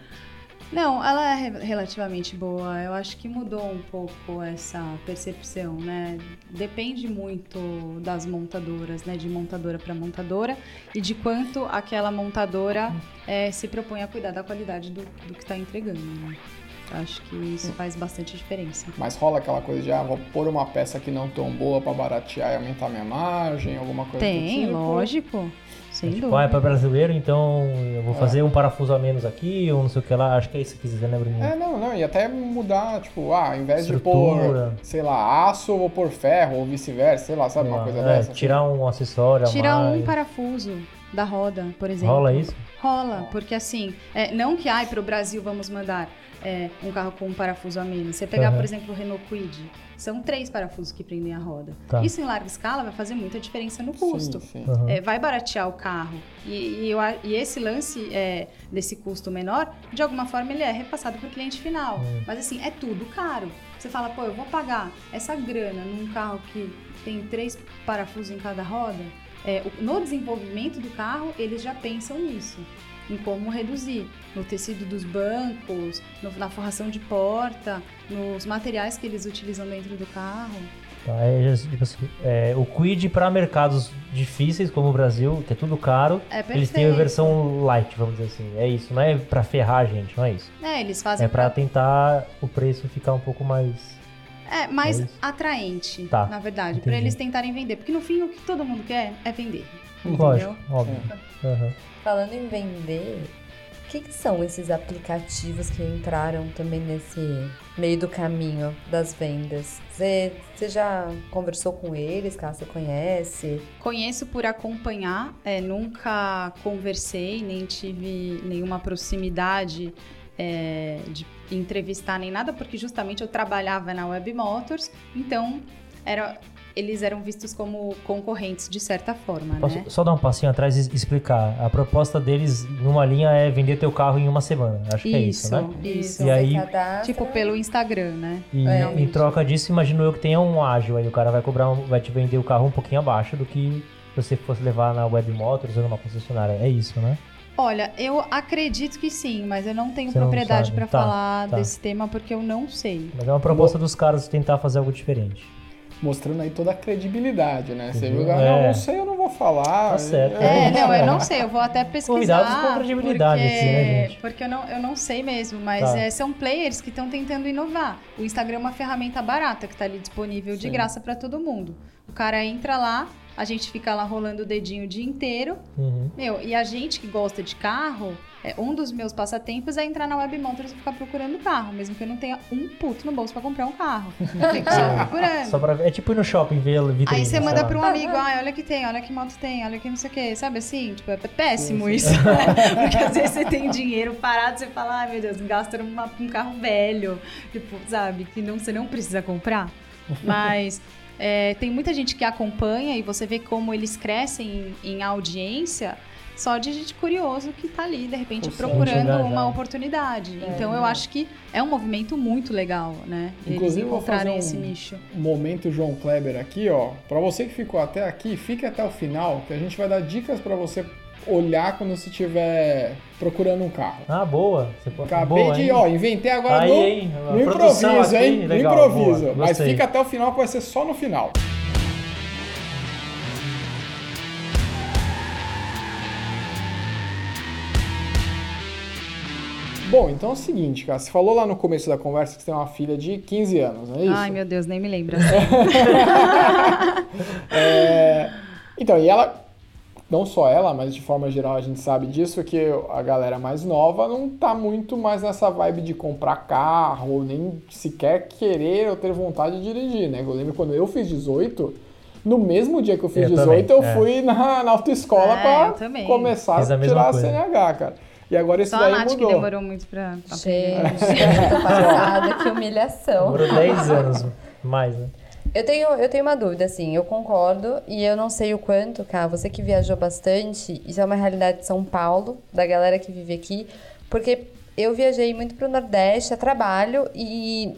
Não, ela é re- relativamente boa. Eu acho que mudou um pouco essa percepção, né? Depende muito das montadoras, né? De montadora para montadora e de quanto aquela montadora eh, se propõe a cuidar da qualidade do, do que está entregando. Né? Acho que isso faz bastante diferença. Mas rola aquela coisa de, ah, vou pôr uma peça que não tão boa pra baratear e aumentar minha margem, alguma coisa do Tem, tipo? lógico. Sem tipo, dúvida. ah, é pra brasileiro, então eu É. vou fazer um parafuso a menos aqui, ou não sei o que lá. Acho que é isso que quiser, né, Bruninho? É, não, não, e até mudar, tipo, ah, ao invés de Estrutura. pôr, sei lá, aço, vou pôr ferro, ou vice-versa, sei lá, sabe, uma coisa É, dessa? tirar um acessório Tirar um mais. parafuso da roda, por exemplo. Rola isso? Rola, porque assim, é, não que ai para o Brasil vamos mandar é, um carro com um parafuso a menos. Você pegar, Aham. por exemplo, o Renault Kwid, são três parafusos que prendem a roda. Tá. Isso em larga escala vai fazer muita diferença no Sim, custo. sim. Aham. É, vai baratear o carro. E, e eu e esse lance é, desse custo menor, de alguma forma, ele é repassado para o cliente final. Hum. Mas assim, é tudo caro. Você fala, pô, eu vou pagar essa grana num carro que tem três parafusos em cada roda. É, no desenvolvimento do carro, eles já pensam nisso. Em como reduzir no tecido dos bancos, no- na forração de porta, nos materiais que eles utilizam dentro do carro. Tá, é, tipo assim, é, o Quid para mercados difíceis como o Brasil, que é tudo caro, É eles têm a versão light, vamos dizer assim. É isso, não é pra ferrar a gente, não é isso. É, eles fazem É pra tentar o preço ficar um pouco mais. É, mais É atraente, Tá, na verdade, para eles tentarem vender. Porque no fim o que todo mundo quer é vender. Lógico, Entendeu? óbvio. Aham. Falando em vender, o que, que são esses aplicativos que entraram também nesse meio do caminho das vendas? Você, você já conversou com eles, caso você conhece? Conheço por acompanhar, é, nunca conversei, nem tive nenhuma proximidade é, de entrevistar nem nada, porque justamente eu trabalhava na Web Motors, então era, eles eram vistos como concorrentes de certa forma, Posso né? só dar um passinho atrás e explicar? A proposta deles numa linha é vender teu carro em uma semana. Acho que é isso, né? isso. E aí- cadastra- Tipo pelo Instagram, né? E É, em troca disso, imagino eu que tenha um ágil aí. O cara vai cobrar, um- vai te vender o carro um pouquinho abaixo do que se você fosse levar na Web Motors ou numa concessionária. É isso, né? Olha, eu acredito que sim, mas eu não tenho Você propriedade para Tá, falar tá. desse tema porque eu não sei. Mas é uma proposta dos caras tentar fazer algo diferente. Mostrando aí toda a credibilidade, né? Você viu, ah, É. não, não sei, eu não vou falar. Tá certo. É, não, eu não sei, eu vou até pesquisar. Convidados com credibilidade porque, aqui, né, gente? Porque eu não, eu não sei mesmo, mas Tá. é, são players que estão tentando inovar. O Instagram é uma ferramenta barata que está ali disponível de Sim. graça para todo mundo. O cara entra lá a gente fica lá rolando o dedinho o dia inteiro. Uhum. Meu, e a gente que gosta de carro, é, um dos meus passatempos é entrar na Web Motors e ficar procurando carro, mesmo que eu não tenha um puto no bolso pra comprar um carro. Eu fico só procurando. Só pra, é tipo ir no shopping ver vitrine. Aí você manda pra um amigo, ah, olha que tem, olha que moto tem, olha que não sei o que, sabe assim? Tipo, é péssimo isso, né? Porque às vezes você tem dinheiro parado, você fala, ai meu Deus, gasta numa- um carro velho, tipo, sabe, que não, você não precisa comprar. Mas é, tem muita gente que acompanha e você vê como eles crescem em, em audiência só de gente curioso que tá ali, de repente, procurando uma oportunidade. Então eu acho que é um movimento muito legal, né? Eles Inclusive, vou encontrarem fazer esse um- nicho. Momento João Kleber aqui, ó. Pra você que ficou até aqui, fique até o final, que a gente vai dar dicas pra você olhar quando você estiver procurando um carro. Ah, boa. Você pode... Acabei boa, de, hein? ó, inventei agora Aí, no, hein? No improviso, aqui, hein? legal, no improviso. boa, Mas fica até o final que vai ser só no final. Bom, então é o seguinte, cara. Você falou lá no começo da conversa que você tem uma filha de 15 anos, não é isso? Ai, meu Deus, nem me lembra. É, Então, e ela, não só ela, mas de forma geral a gente sabe disso, que a galera mais nova não tá muito mais nessa vibe de comprar carro, nem sequer querer ou ter vontade de dirigir, né? Eu lembro quando eu fiz 18, no mesmo dia que eu fiz Eu 18, também, eu é. fui na, na autoescola É, também. começar a a tirar a. CNH, cara. E agora isso Só a daí Nath que mudou. demorou muito pra. Gente, passada, que humilhação. Demorou 10 anos mais, né? Eu tenho, eu tenho uma dúvida, assim, eu concordo e eu não sei o quanto, cara, você que viajou bastante, isso é uma realidade de São Paulo, da galera que vive aqui, porque eu viajei muito pro Nordeste a trabalho e,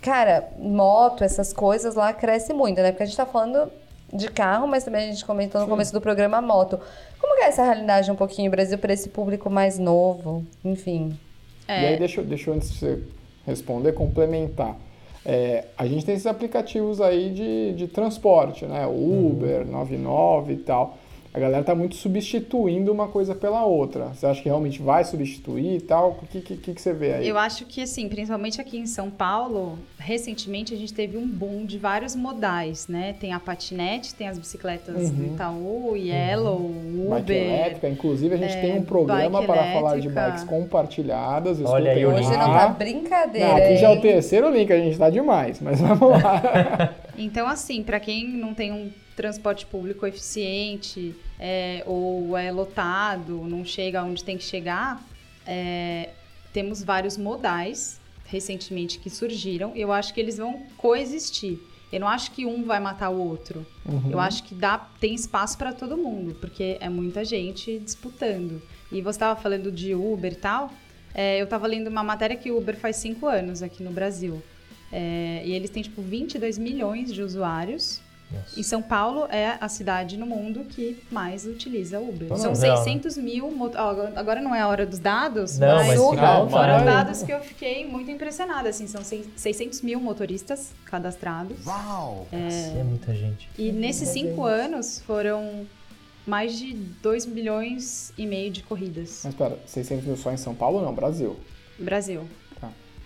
cara, moto, essas coisas lá cresce muito, né? Porque a gente tá falando de carro, mas também a gente comentou no começo do programa moto. Como que é essa realidade um pouquinho, Brasil, para esse público mais novo? Enfim. E aí, deixa, deixa eu, antes de você responder, complementar. É, a gente tem esses aplicativos aí de, de transporte, né? Uber, 99 e tal. A galera tá muito substituindo uma coisa pela outra. Você acha que realmente vai substituir e tal? O que, que, que você vê aí? Eu acho que, assim, principalmente aqui em São Paulo, recentemente a gente teve um boom de vários modais, né? Tem a patinete, tem as bicicletas do Itaú, Yellow, Bike Uber. elétrica, inclusive a gente é, tem um programa bike para falar de elétrica. bikes compartilhadas. Eu Olha aí o Hoje link. não lá. tá brincadeira, Não, aqui já é o hein? terceiro link, a gente tá demais, mas vamos lá. Então, assim, para quem não tem um transporte público eficiente é, ou é lotado, não chega onde tem que chegar, é, temos vários modais recentemente que surgiram. Eu acho que eles vão coexistir. Eu não acho que um vai matar o outro. Eu acho que dá, tem espaço para todo mundo, porque é muita gente disputando. E você estava falando de Uber e tal. é, eu estava lendo uma matéria que o Uber faz cinco anos aqui no Brasil. É, e eles têm, tipo, 22 milhões de usuários. Nossa. E São Paulo é a cidade no mundo que mais utiliza Uber. Então São não, real, 600 mil... mo- ó, agora- Agora não é a hora dos dados, Não, mas... mas à vontade. Foram dados que eu fiquei muito impressionada, assim, são seis- 600 mil motoristas cadastrados. Nossa, é muita gente. E nesses cinco anos foram mais de 2 milhões e meio de corridas. Mas pera, 600 mil só em São Paulo? Não, Brasil. Brasil.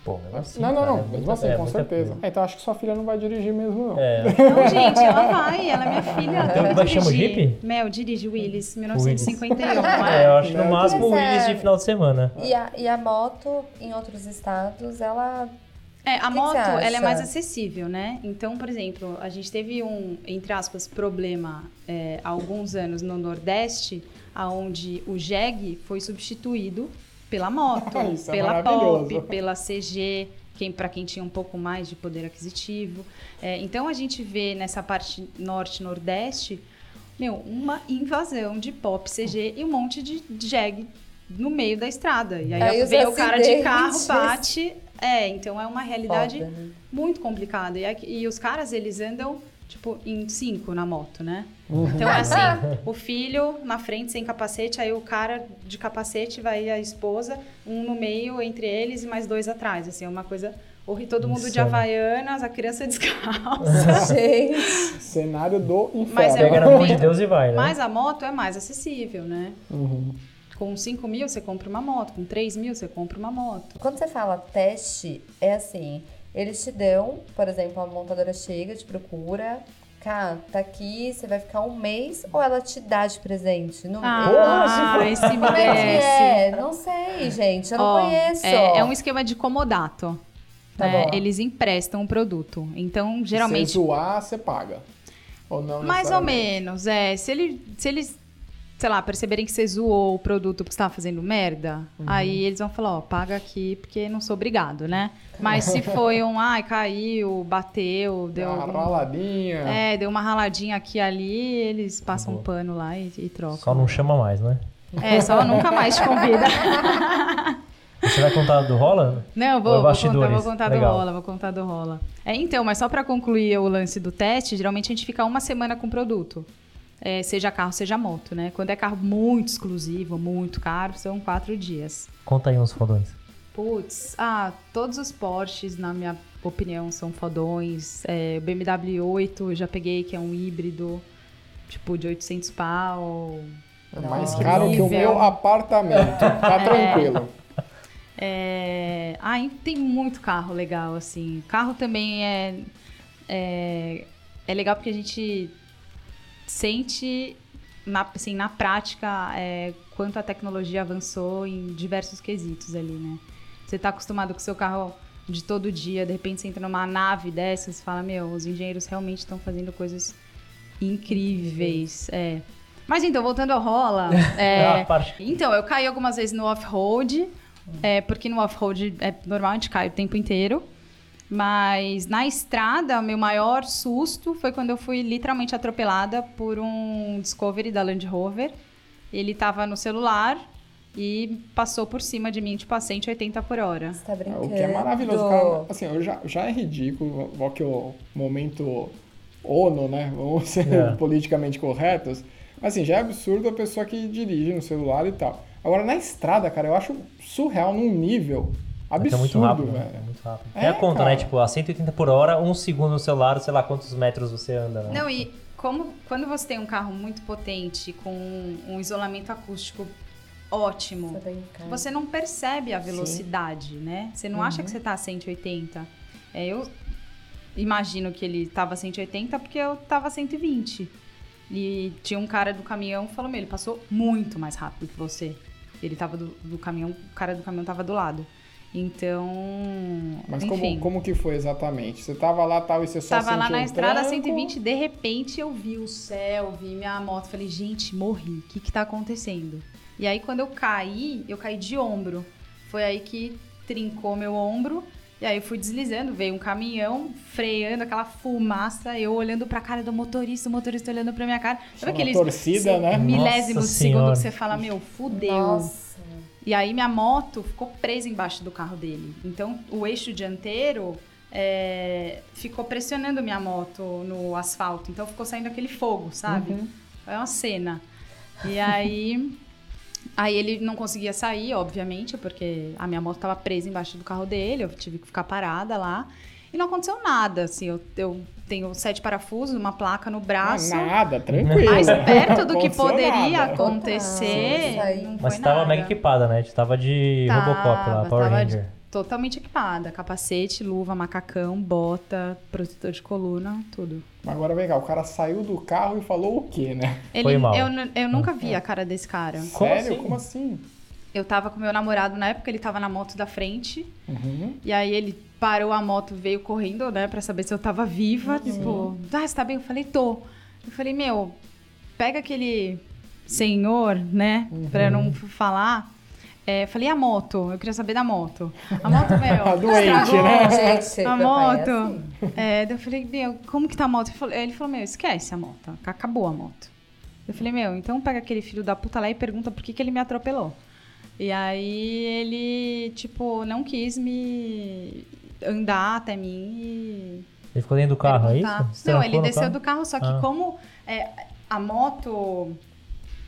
Pô, mesmo assim, não, não, cara, não, é mesmo muita- assim, é com certeza. É, então acho que sua filha não vai dirigir mesmo, não. É, Não, gente, ela vai, ela é minha filha. ela Então, vai é que chama o dirigir. Jeep? Mel, dirige Willis, 1951. é, eu acho que no máximo o é- Willis de final de semana. E a, e a moto, em outros estados, ela É, a que moto, você ela é mais acessível, né? Então, por exemplo, a gente teve um, entre aspas, problema é, há alguns anos no Nordeste, aonde o jegue foi substituído pela moto, Isso é pela maravilhoso. Pop, pela CG, quem, para quem tinha um pouco mais de poder aquisitivo. É, então, a gente vê nessa parte norte-nordeste, meu, uma invasão de Pop, CG e um monte de jegue no meio da estrada. E aí, Aí os vem o cara de carro, bate... É, então é uma realidade foda, né? muito complicado. E, e os caras, eles andam, tipo, em cinco na moto, né? Então é assim, o filho na frente sem capacete, aí o cara de capacete vai a esposa, um no meio entre eles e mais dois atrás. Assim, é uma coisa horrível. Todo mundo de Insano. Havaianas, a criança descalça. Gente, Cenário do inferno. Mas é Pega na muito mão de Deus e vai, né? Mas a moto é mais acessível, né? Uhum. Com 5 mil você compra uma moto, com 3 mil você compra uma moto. quando você fala teste, é assim, eles te dão, por exemplo, a montadora chega, te procura, Cá, tá aqui, você vai ficar um mês ou ela te dá de presente? Não, Ah, Porra, esse Como é que é? Não sei, gente. Eu não Ó, conheço. É, é um esquema de comodato. Tá né? bom. Eles emprestam o produto. Então, Se geralmente. você zoar, você paga. Ou não Mais ou menos, é. Se, ele, se eles, sei lá, perceberem que você zoou o produto porque você tava fazendo merda, Uhum. aí eles vão falar, ó, paga aqui porque não sou obrigado, né? Mas se foi um, ai, caiu, bateu, deu Uma algum... raladinha. É, deu uma raladinha aqui e ali, eles passam um pano lá e, e trocam. Só não chama mais, né? É, só nunca mais te convida. Você vai contar do Rola? Não, Ou vou, é vou contar, vou contar do rola, vou contar do rola. É, então, mas só pra concluir o lance do teste, geralmente a gente fica uma semana com o produto. É, seja carro, seja moto, né? Quando é carro muito exclusivo, muito caro, são quatro dias. Conta aí uns fodões. Putz, ah, todos os Porsches, na minha opinião, são fodões. É, o BMW 8 eu já peguei, que é um híbrido, tipo, de 800 pau. É mais Nossa. caro que o meu apartamento. Tá tranquilo. É... Ah, tem muito carro legal, assim. Carro também é, é, é legal porque a gente sente, na, assim, na prática, é, quanto a tecnologia avançou em diversos quesitos ali, né? Você tá acostumado com o seu carro de todo dia, de repente você entra numa nave dessas e fala, meu, os engenheiros realmente estão fazendo coisas incríveis. É. Mas então, voltando ao rola, É é, então, eu caí algumas vezes no off-road, é, porque no off-road é normal, a gente cai o tempo inteiro. Mas na estrada, meu maior susto foi quando eu fui literalmente atropelada por um Discovery da Land Rover. Ele tava no celular e passou por cima de mim, tipo, a 180 por hora. Você tá brincando. O que é maravilhoso, cara. Assim, eu já, já é ridículo, igual que o momento ONU, né? Vamos ser É. politicamente corretos. Mas assim, já é absurdo a pessoa que dirige no celular e tal. Agora, na estrada, cara, eu acho surreal num nível absurdo, é muito rápido, né? velho. É muito rápido. É, Tem a conta, cara. né? Tipo, a 180 por hora, um segundo no celular, sei lá quantos metros você anda, né? Não, e como quando você tem um carro muito potente, com um isolamento acústico ótimo, Tá. Você não percebe a velocidade, né? Você não acha que você tá a 180. É, eu imagino que ele tava a 180 porque eu tava a 120. E tinha um cara do caminhão que falou: Meu, ele passou muito mais rápido que você. Ele tava do, do caminhão, o cara do caminhão tava do lado. Então. Mas enfim. como, como que foi exatamente? Você tava lá tal e você só Tava lá na um estrada tranco? 120, de repente eu vi o céu, vi minha moto, falei, gente, morri, o que que tá acontecendo? E aí quando eu caí, eu caí de ombro. Foi aí que trincou meu ombro, e aí eu fui deslizando, veio um caminhão, freando aquela fumaça, eu olhando pra cara do motorista, o motorista olhando pra minha cara. Sabe aqueles torcida, né? milésimos Nossa segundo Senhora. que você fala, meu, fudeu. Nossa. E aí minha moto ficou presa embaixo do carro dele. Então o eixo dianteiro é, ficou pressionando minha moto no asfalto. Então ficou saindo aquele fogo, sabe? É uma cena. E aí. Aí ele não conseguia sair, obviamente, porque a minha moto estava presa embaixo do carro dele, eu tive que ficar parada lá. E não aconteceu nada, assim, eu, eu tenho sete parafusos, uma placa no braço. Nada, tranquilo. Mais perto do que poderia nada. acontecer, não Mas você tava mega equipada, né? Você tava de Robocop lá, Tava, Power tava Ranger. Totalmente equipada. Capacete, luva, macacão, bota, protetor de coluna, tudo. Mas agora vem cá, o cara saiu do carro e falou o quê, né? Ele, Foi mal. Eu, eu nunca vi a cara desse cara. Como Sério? assim? Como assim? Eu tava com meu namorado na época, ele tava na moto da frente. Uhum. E aí ele parou a moto, veio correndo, né, pra saber se eu tava viva. Tipo, ah, você tá bem? Eu falei, tô. Eu falei, meu, pega aquele senhor, né, pra eu não falar. É, falei, a moto? Eu queria saber da moto. A moto, meu, A doente, né? Gente, A é moto. assim. É, eu falei, meu, como que tá a moto? Ele falou, ele falou, meu, esquece a moto. Acabou a moto. Eu falei, meu, então pega aquele filho da puta lá e pergunta por que, que ele me atropelou. E aí ele, tipo, não quis me andar até mim e. Ele ficou dentro do carro, é perguntar. isso? Você Não, ele desceu carro? do carro, só que Ah. como é, a moto.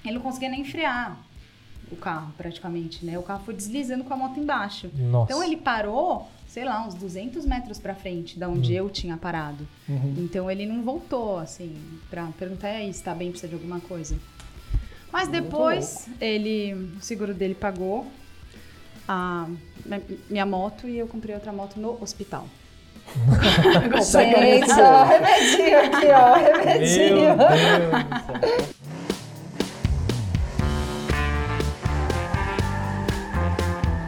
Ele não conseguia nem frear o carro, praticamente, né? O carro foi deslizando com a moto embaixo. Nossa. Então ele parou, sei lá, uns 200 metros pra frente da onde eu tinha parado. Então ele não voltou, assim, pra perguntar aí se tá bem, precisa de alguma coisa. Mas depois ele, o seguro dele pagou a minha moto e eu comprei outra moto no hospital. Gente, ó, remedinho aqui, ó, remedinho. Meu Deus.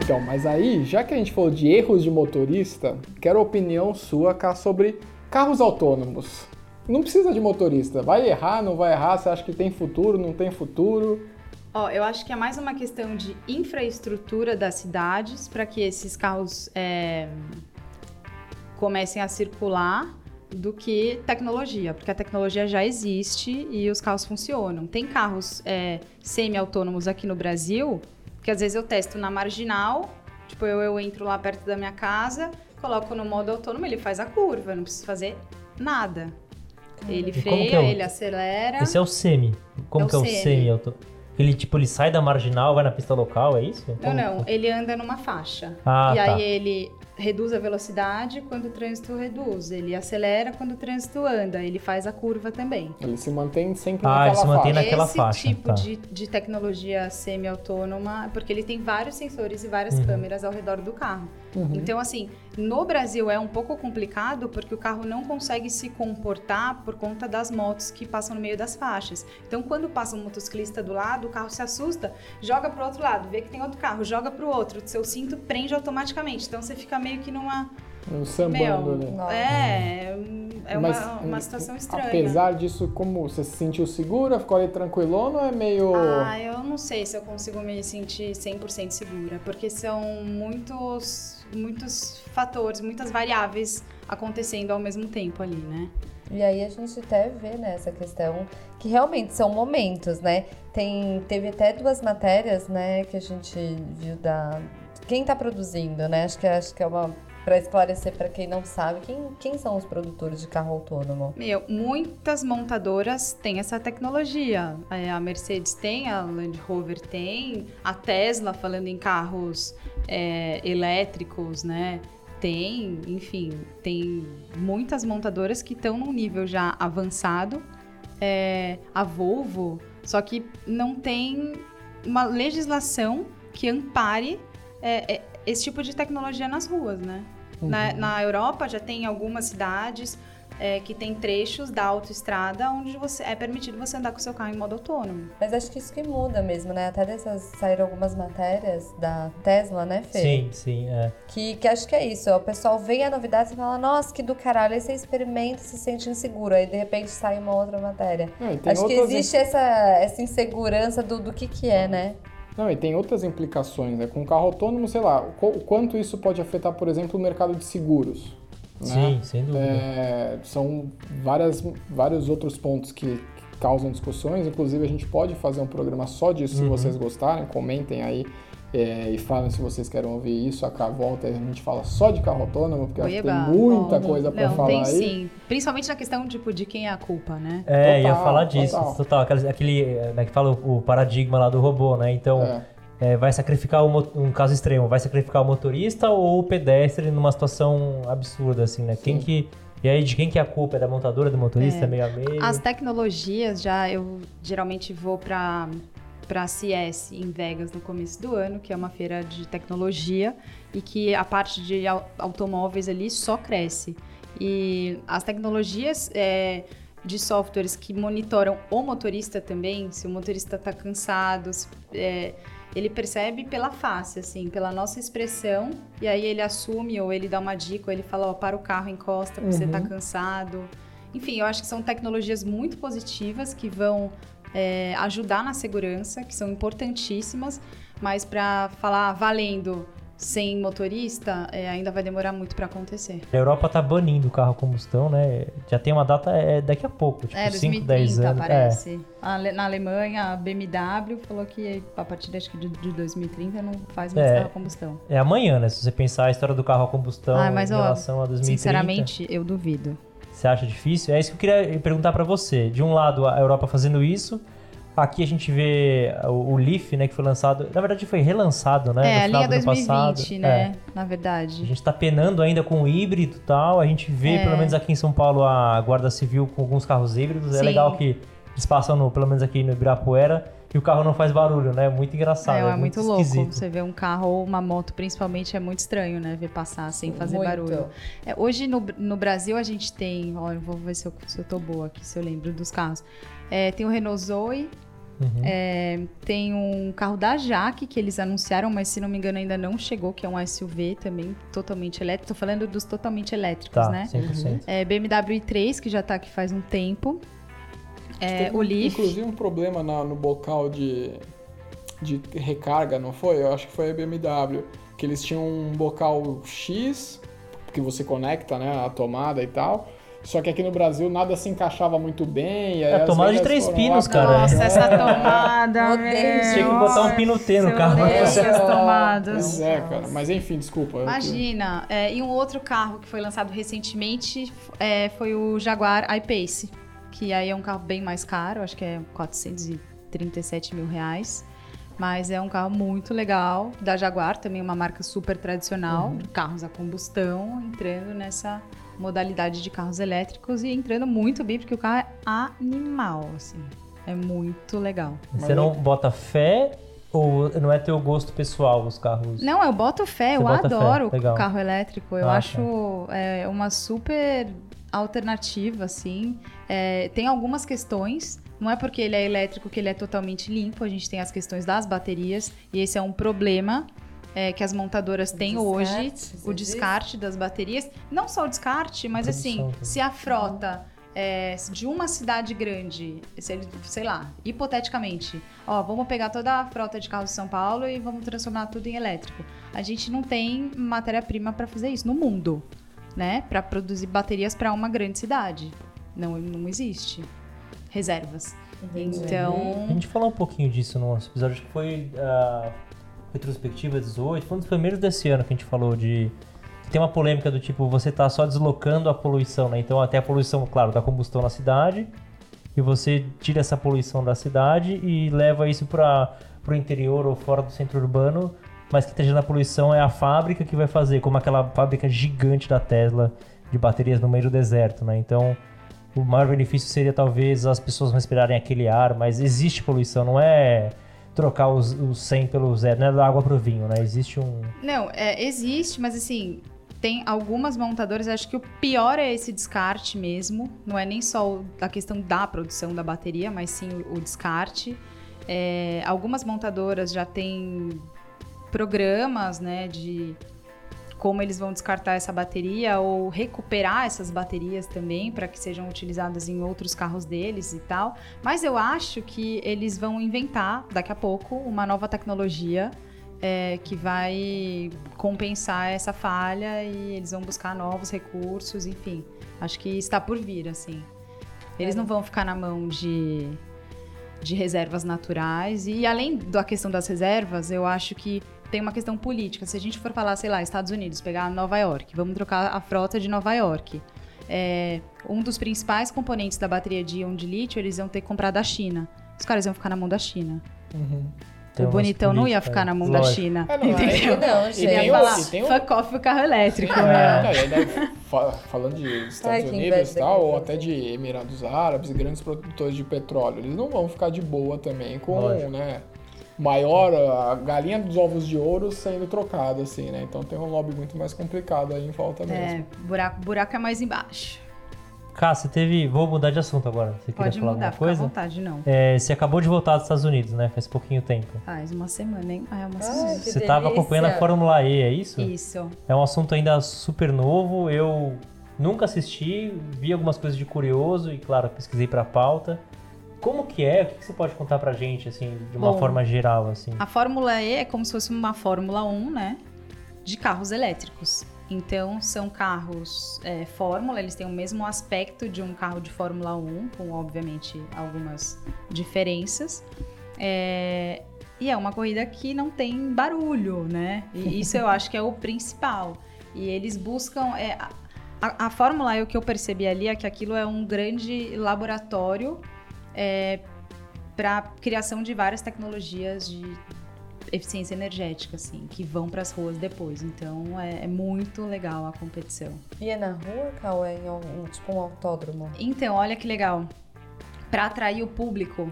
Então, mas aí, já que a gente falou de erros de motorista, quero a opinião sua, cá, sobre carros autônomos. Não precisa de motorista. Vai errar, não vai errar? Você acha que tem futuro, não tem futuro? Ó, eu acho que é mais uma questão de infraestrutura das cidades para que esses carros é, comecem a circular do que tecnologia, porque a tecnologia já existe e os carros funcionam. Tem carros é, semi-autônomos aqui no Brasil que às vezes eu testo na marginal, tipo eu, eu entro lá perto da minha casa, coloco no modo autônomo, ele faz a curva, não preciso fazer nada. Ele E como freia, é o- ele acelera. Esse é o semi. Como É o que é o semi. semi? auto- Ele, tipo, ele sai da marginal, vai na pista local, é isso? Não, Como- não, ele anda numa faixa. Ah, e tá. aí ele reduz a velocidade quando o trânsito reduz, ele acelera quando o trânsito anda, ele faz a curva também. Ele se mantém sempre Ah, naquela ele se mantém faixa. naquela Esse faixa, tipo tá. de, de tecnologia semi-autônoma, porque ele tem vários sensores e várias Uhum. câmeras ao redor do carro. Então, assim, no Brasil é um pouco complicado porque o carro não consegue se comportar por conta das motos que passam no meio das faixas. Então, quando passa um motociclista do lado, o carro se assusta, joga pro outro lado, vê que tem outro carro, joga pro outro, o seu cinto prende automaticamente. Então, você fica meio que numa. Um sambando Meu. Nossa. é, é uma, Mas, uma situação estranha. Apesar disso, como você se sentiu segura, ficou ali tranquilona ou é meio. Ah, eu não sei se eu consigo me sentir 100% segura, porque são muitos, muitos fatores, muitas variáveis acontecendo ao mesmo tempo ali, né? E aí a gente até vê né, essa questão que realmente são momentos, né? Tem, teve até duas matérias, né, que a gente viu da quem tá produzindo, né? Acho que acho que é uma para esclarecer para quem não sabe, quem, quem são os produtores de carro autônomo? Meu, muitas montadoras têm essa tecnologia. É, A Mercedes tem, a Land Rover tem, a Tesla, falando em carros é, elétricos, né? Tem, enfim, tem muitas montadoras que estão num nível já avançado. É, a Volvo, só que não tem uma legislação que ampare é, é, esse tipo de tecnologia nas ruas, né? Na, na Europa já tem algumas cidades é, que tem trechos da autoestrada onde você, é permitido você andar com o seu carro em modo autônomo. Mas acho que isso que muda mesmo, né? Até dessas saíram algumas matérias da Tesla, né, Fê? Sim, sim, é. Que, que acho que é isso. O pessoal vê a novidade e fala, nossa, que do caralho. Aí você experimenta e se sente inseguro. Aí de repente sai uma outra matéria. Tem Acho que existe essa, essa insegurança do, do que que é, né? Não, e tem outras implicações, né? Com carro autônomo, sei lá, o qu- o quanto isso pode afetar, por exemplo, o mercado de seguros. né? Sim, sem dúvida. É, são várias, vários outros pontos que, que causam discussões. Inclusive, a gente pode fazer um programa só disso, se Uhum. vocês gostarem. Comentem aí é, e falem se vocês querem ouvir isso. A volta e a gente fala só de carro autônomo, porque acho que tem muita bom. coisa pra Não, falar tem aí. sim. Principalmente na questão tipo, de quem é a culpa, né? É, ia Total, falar disso, total. total. Aquele, aquele, é, como é que fala o, o paradigma lá do robô, né? Então, É. é, vai sacrificar o um caso extremo, vai sacrificar o motorista ou o pedestre numa situação absurda, assim, né? Quem que. E aí, de quem que é a culpa? É da montadora, do motorista, É. meio a meio? As tecnologias já eu geralmente vou para para CS em Vegas no começo do ano, que é uma feira de tecnologia e que a parte de au- automóveis ali só cresce. E as tecnologias é, de softwares que monitoram o motorista também, se o motorista está cansado, se- é, ele percebe pela face, assim, pela nossa expressão, e aí ele assume ou ele dá uma dica, ou ele fala, ó, para o carro, encosta, porque você tá cansado. Enfim, eu acho que são tecnologias muito positivas que vão é, ajudar na segurança, que são importantíssimas, mas para falar valendo sem motorista, é, ainda vai demorar muito para acontecer. A Europa tá banindo o carro a combustão, né? Já tem uma data é, daqui a pouco, tipo É, 5, 2030 10 anos. É. parece. Ale- Na Alemanha, a BMW falou que a partir acho que de, de 2030 não faz mais É. carro a combustão. É amanhã, né? Se você pensar a história do carro a combustão Ah, mas, em ó, relação a 2030. Sinceramente, eu duvido. Você acha difícil? É isso que eu queria perguntar pra você. De um lado, a Europa fazendo isso. Aqui a gente vê o, o Leaf, né, que foi lançado. Na verdade, foi relançado, né? é, no a linha do ano 2020, passado. né? É. Na A verdade. gente tá penando ainda com o híbrido e tal. A gente vê, É. pelo menos aqui em São Paulo, a Guarda Civil com alguns carros híbridos. É Sim. legal que eles passam, no, pelo menos aqui no Ibirapuera. Que o carro não faz barulho, né? Muito engraçado. É, é, muito, louco. esquisito. Você vê um carro ou uma moto, principalmente, é muito estranho, né? Ver passar sem fazer Muito. barulho. É, hoje no, no Brasil a gente tem, eu vou ver se eu, se eu tô boa aqui, se eu lembro dos carros. É, tem o Renault Zoe, Uhum. é, tem um carro da Jaque que eles anunciaram, mas se não me engano ainda não chegou, que é um SUV também, totalmente elétrico. Tô falando dos totalmente elétricos, Tá, né? 100%. É, BMW i3, que já tá aqui faz um tempo. É, o Leaf. Inclusive um problema na- no bocal de, de recarga, não foi? Eu acho que foi a BMW. Que eles tinham um bocal X, que você conecta, né, a tomada e tal. Só que aqui no Brasil nada se encaixava muito bem. E aí É, as tomada de três pinos, lá- cara. Nossa, essa tomada. Tinha que botar um pino T no carro. Nossa. essas tomadas. Pois é, cara. Mas enfim, desculpa. Imagina. É, e um outro carro que foi lançado recentemente é, foi o Jaguar I-Pace. Que aí é um carro bem mais caro, acho que é 437 mil reais. Mas é um carro muito legal, da Jaguar, também uma marca super tradicional, de carros a combustão, entrando nessa modalidade de carros elétricos e entrando muito bem, porque o carro é animal, assim. É muito legal. Você não bota fé ou não é teu gosto pessoal os carros? Não, eu boto fé, Você eu fé, adoro legal. carro elétrico. Eu Ah, acho é, uma super alternativa, assim. É, tem algumas questões. Não é porque ele é elétrico que ele é totalmente limpo. A gente tem as questões das baterias. E esse é um problema é, que as montadoras têm descarte, hoje. O descarte das baterias. Não só o descarte, mas assim, se a frota é, de uma cidade grande, se ele, sei lá, hipoteticamente, ó, vamos pegar toda a frota de carros de São Paulo e vamos transformar tudo em elétrico. A gente não tem matéria-prima para fazer isso no mundo, né? Para produzir baterias para uma grande cidade. Não, não existe reservas. A Então, gente falou um pouquinho disso no nosso episódio, acho que foi a retrospectiva 18, foi um dos primeiros desse ano que a gente falou de. Tem uma polêmica do tipo, você tá só deslocando a poluição, né? Então até a poluição, claro, da combustão na cidade, e você tira essa poluição da cidade e leva isso para o interior ou fora do centro urbano, mas que está gerando a poluição é a fábrica que vai fazer, como aquela fábrica gigante da Tesla de baterias no meio do deserto, né? Então o maior benefício seria talvez as pessoas respirarem aquele ar, mas existe poluição, não é trocar os, os 100 pelo zero, não é da água pro vinho, né? Existe um. Não, é, existe, mas assim, tem algumas montadoras, acho que o pior é esse descarte mesmo. Não é nem só a questão da produção da bateria, mas sim o, o descarte. É, algumas montadoras já têm programas, né, de como eles vão descartar essa bateria ou recuperar essas baterias também para que sejam utilizadas em outros carros deles e tal. Mas eu acho que eles vão inventar daqui a pouco uma nova tecnologia é, que vai compensar essa falha e eles vão buscar novos recursos, enfim. Acho que está por vir, assim. Eles não vão ficar na mão de, de reservas naturais. E além da questão das reservas, eu acho que tem uma questão política. Se a gente for falar, sei lá, Estados Unidos, pegar Nova York, vamos trocar a frota de Nova York. É, um dos principais componentes da bateria de íon de lítio, eles iam ter que comprar da China. Os caras iam ficar na mão da China. tem o umas bonitão não ia ficar na mão da lógico. China. É, não, entendeu? Não, E gente. tem Ia o- falar, e tem o- fuck off o carro elétrico, É, meu. não, e aí daí, fa- falando de Estados Ai, Unidos e tal, ou até de Emirados Árabes, grandes produtores de petróleo, eles não vão ficar de boa também com, Lógico. né, maior, a galinha dos ovos de ouro sendo trocada, assim, né? Então tem um lobby muito mais complicado aí em volta É, mesmo. buraco, buraco é mais embaixo. Cá, você teve. Vou mudar de assunto agora. Você queria Pode falar mudar, alguma fica à coisa? vontade, não. É, você acabou de voltar dos Estados Unidos, né? Faz pouquinho tempo. Faz uma semana, hein? Ah, é uma semana. Você estava acompanhando a Fórmula E, é isso? Isso. É um assunto ainda super novo. Eu nunca assisti, vi algumas coisas de curioso e, claro, pesquisei pra pauta. Como que é? O que você pode contar pra gente, assim, de uma Bom, forma geral, assim? A Fórmula E é como se fosse uma Fórmula 1, né? De carros elétricos. Então, são carros é, Fórmula, eles têm o mesmo aspecto de um carro de Fórmula 1, com, obviamente, algumas diferenças. É, e é uma corrida que não tem barulho, né? E isso eu acho que é o principal. E eles buscam. é, a, a- a Fórmula E, o que eu percebi ali é que aquilo é um grande laboratório para criação de várias tecnologias de eficiência energética, assim, que vão para as ruas depois. Então é, é muito legal a competição. E é na rua, Cal? É em algum, tipo um autódromo? Então, olha que legal. Para atrair o público,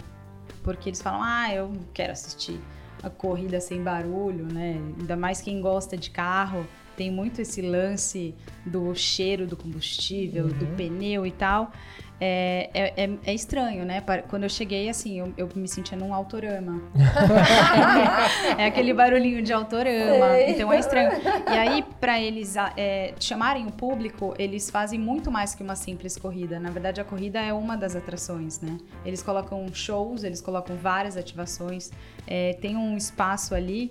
porque eles falam, ah, eu quero assistir a corrida sem barulho, né? Ainda mais quem gosta de carro, tem muito esse lance do cheiro do combustível, do pneu e tal. É, é, é- é estranho, né? Quando eu cheguei, assim, eu, eu me sentia num autorama. é aquele barulhinho de autorama. Sei. Então é estranho. E aí, pra eles é, chamarem o público, eles fazem muito mais que uma simples corrida. Na verdade, a corrida é uma das atrações, né? Eles colocam shows, eles colocam várias ativações. É, tem um espaço ali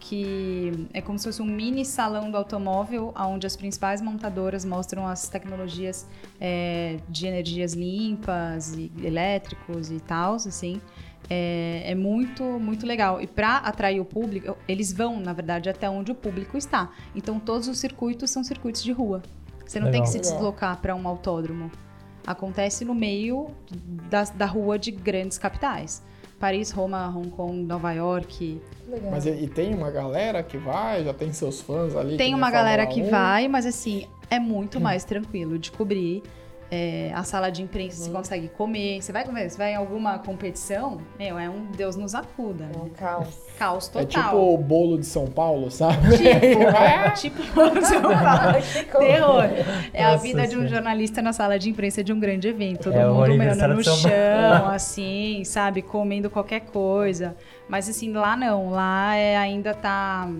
que é como se fosse um mini salão do automóvel, onde as principais montadoras mostram as tecnologias é, de energias limpas e elétricos e tal, assim. É, é muito, muito legal. E para atrair o público, eles vão, na verdade, até onde o público está. Então, todos os circuitos são circuitos de rua. Você não tem Legal. que se deslocar para um autódromo. Acontece no meio da, da rua de grandes capitais. Paris, Roma, Hong Kong, Nova York. Legal. Mas e, e tem uma galera que vai, já tem seus fãs ali. Tem uma galera que 1. vai, mas assim, é muito mais tranquilo de cobrir. É, a sala de imprensa Uhum. você consegue comer. Você vai comer, você vai em alguma competição, meu, é um Deus nos acuda. É um Né? caos. Caos É total. tipo o bolo de São Paulo, sabe? Tipo, tipo São Paulo. Terror. É a Nossa vida de um jornalista na sala de imprensa de um grande evento. Todo É o mundo aniversário no de chão, assim, sabe? Comendo qualquer coisa. Mas assim, lá não. Lá é, ainda tá.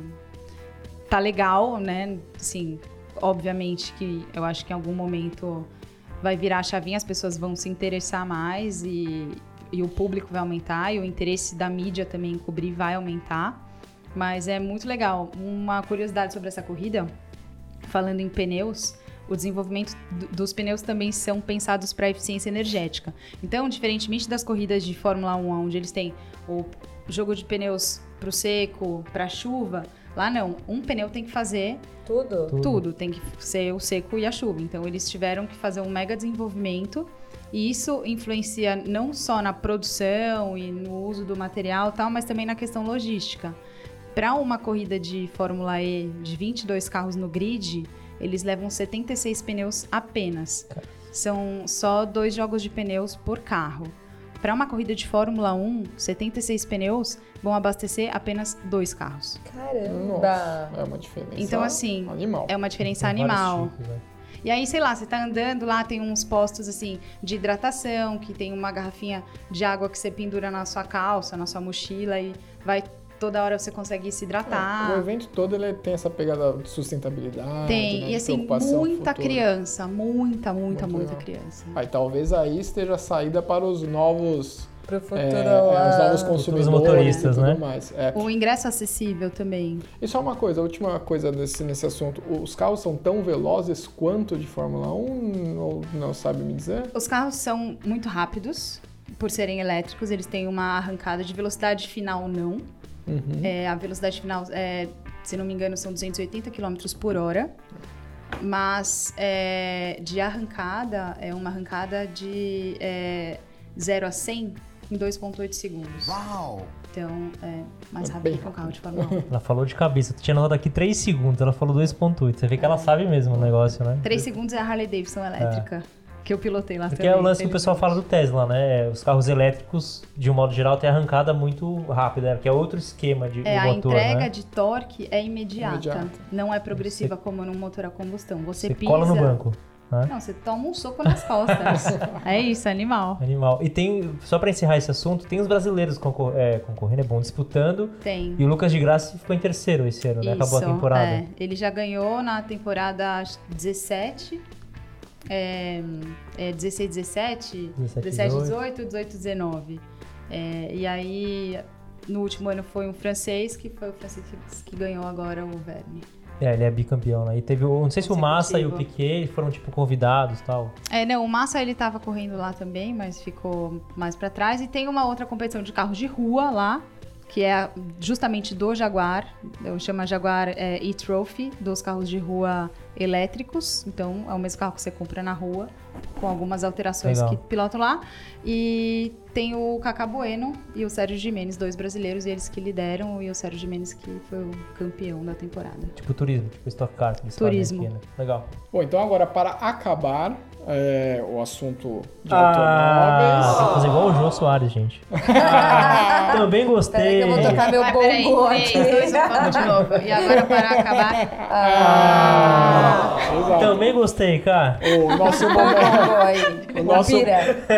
Tá legal, né? Assim, obviamente que eu acho que em algum momento vai virar a chavinha, as pessoas vão se interessar mais e, e o público vai aumentar e o interesse da mídia também em cobrir vai aumentar. Mas é muito legal. Uma curiosidade sobre essa corrida, falando em pneus, o desenvolvimento do- dos pneus também são pensados para eficiência energética. Então, diferentemente das corridas de Fórmula 1, onde eles têm o jogo de pneus para o seco, para a chuva, lá não. Um pneu tem que fazer Tudo? Tudo. tudo, tem que ser o seco e a chuva. Então eles tiveram que fazer um mega desenvolvimento e isso influencia não só na produção e no uso do material e tal, mas também na questão logística. Para uma corrida de Fórmula E de 22 carros no grid, eles levam 76 pneus apenas. São só dois jogos de pneus por carro. Para uma corrida de Fórmula 1, 76 pneus vão abastecer apenas dois carros. Caramba! Nossa, é uma diferença. Então, assim, Animal. É uma diferença Tem animal. tipos, né? E aí, sei lá, você tá andando lá, tem uns postos assim de hidratação, que tem uma garrafinha de água que você pendura na sua calça, na sua mochila e vai toda hora você consegue se É, o hidratar. evento todo ele tem essa pegada de sustentabilidade. tem, né, e assim, muita criança, muita, muita, Muito muita legal. criança. Aí talvez aí esteja a saída para os novos, Pro futuro é, lá. é, os novos consumidores motoristas, e tudo né? mais. É. O ingresso acessível também. E só uma coisa, a última coisa nesse, nesse assunto. Os carros são tão velozes quanto de Fórmula 1 ou não sabe me dizer? Os carros são muito rápidos, por serem elétricos, eles têm uma arrancada de velocidade final não. Uhum. É, a velocidade final, é, se não me engano, são 280 km por hora. Mas é, de arrancada, é uma arrancada de é, 0 a 100 em 2,8 segundos. Uau! Então, é mais É rápido bem que um carro de Fórmula 1. Ela falou de cabeça. Tu tinha notado aqui 3 segundos, ela falou 2.8. Você vê que ela sabe mesmo o negócio, né? 3 segundos é a Harley Davidson elétrica, que eu pilotei lá Porque também. é o lance que o pessoal fala do Tesla, né? Os carros elétricos, de um modo geral, têm arrancada muito rápida, que é outro esquema de É, do a motor, entrega né? de torque é imediata. Imediata. Não é progressiva como num motor a combustão. Você, Você pisa. cola no banco. Né? Não, você toma um soco nas costas. é isso, animal. Animal. E tem, só pra encerrar esse assunto, tem os brasileiros concor é, concorrendo, é bom, disputando. Tem. E o Lucas de Graça ficou em terceiro esse ano, né? Acabou a Isso, temporada. é. Ele já ganhou na temporada acho, 17, é, é, 16, 17, 17, 17, 18, 18, 19. É, e aí, no último ano foi um francês, que foi o francês que, que ganhou agora o Verne. É, ele é bicampeão, né? E teve, não sei se o Massa e o. Piquet foram, tipo, convidados e tal. É, não, o Massa ele tava correndo lá também, mas ficou mais pra trás. E tem uma outra competição de carros de rua lá, que é justamente do Jaguar, eu chamo Jaguar é, e-Trophy, dos carros de rua elétricos, então é o mesmo carro que você compra na rua, com algumas alterações Legal. que pilotam lá. E tem o Cacá Bueno e o Sérgio Jimenez, dois brasileiros, eles que lideram, e o Sérgio Jimenez que foi o campeão da temporada. Tipo turismo, tipo Stock Car. que Turismo. Aqui, né? Legal. Bom, então agora para acabar é, o assunto de Ah, automóveis. tem que fazer igual o João Soares, gente. Também Peraí gostei. que eu vou tocar meu Ah, bongo aqui. de novo. E agora para acabar, Ah, exato. Também gostei, cara. O nosso momento, o nosso,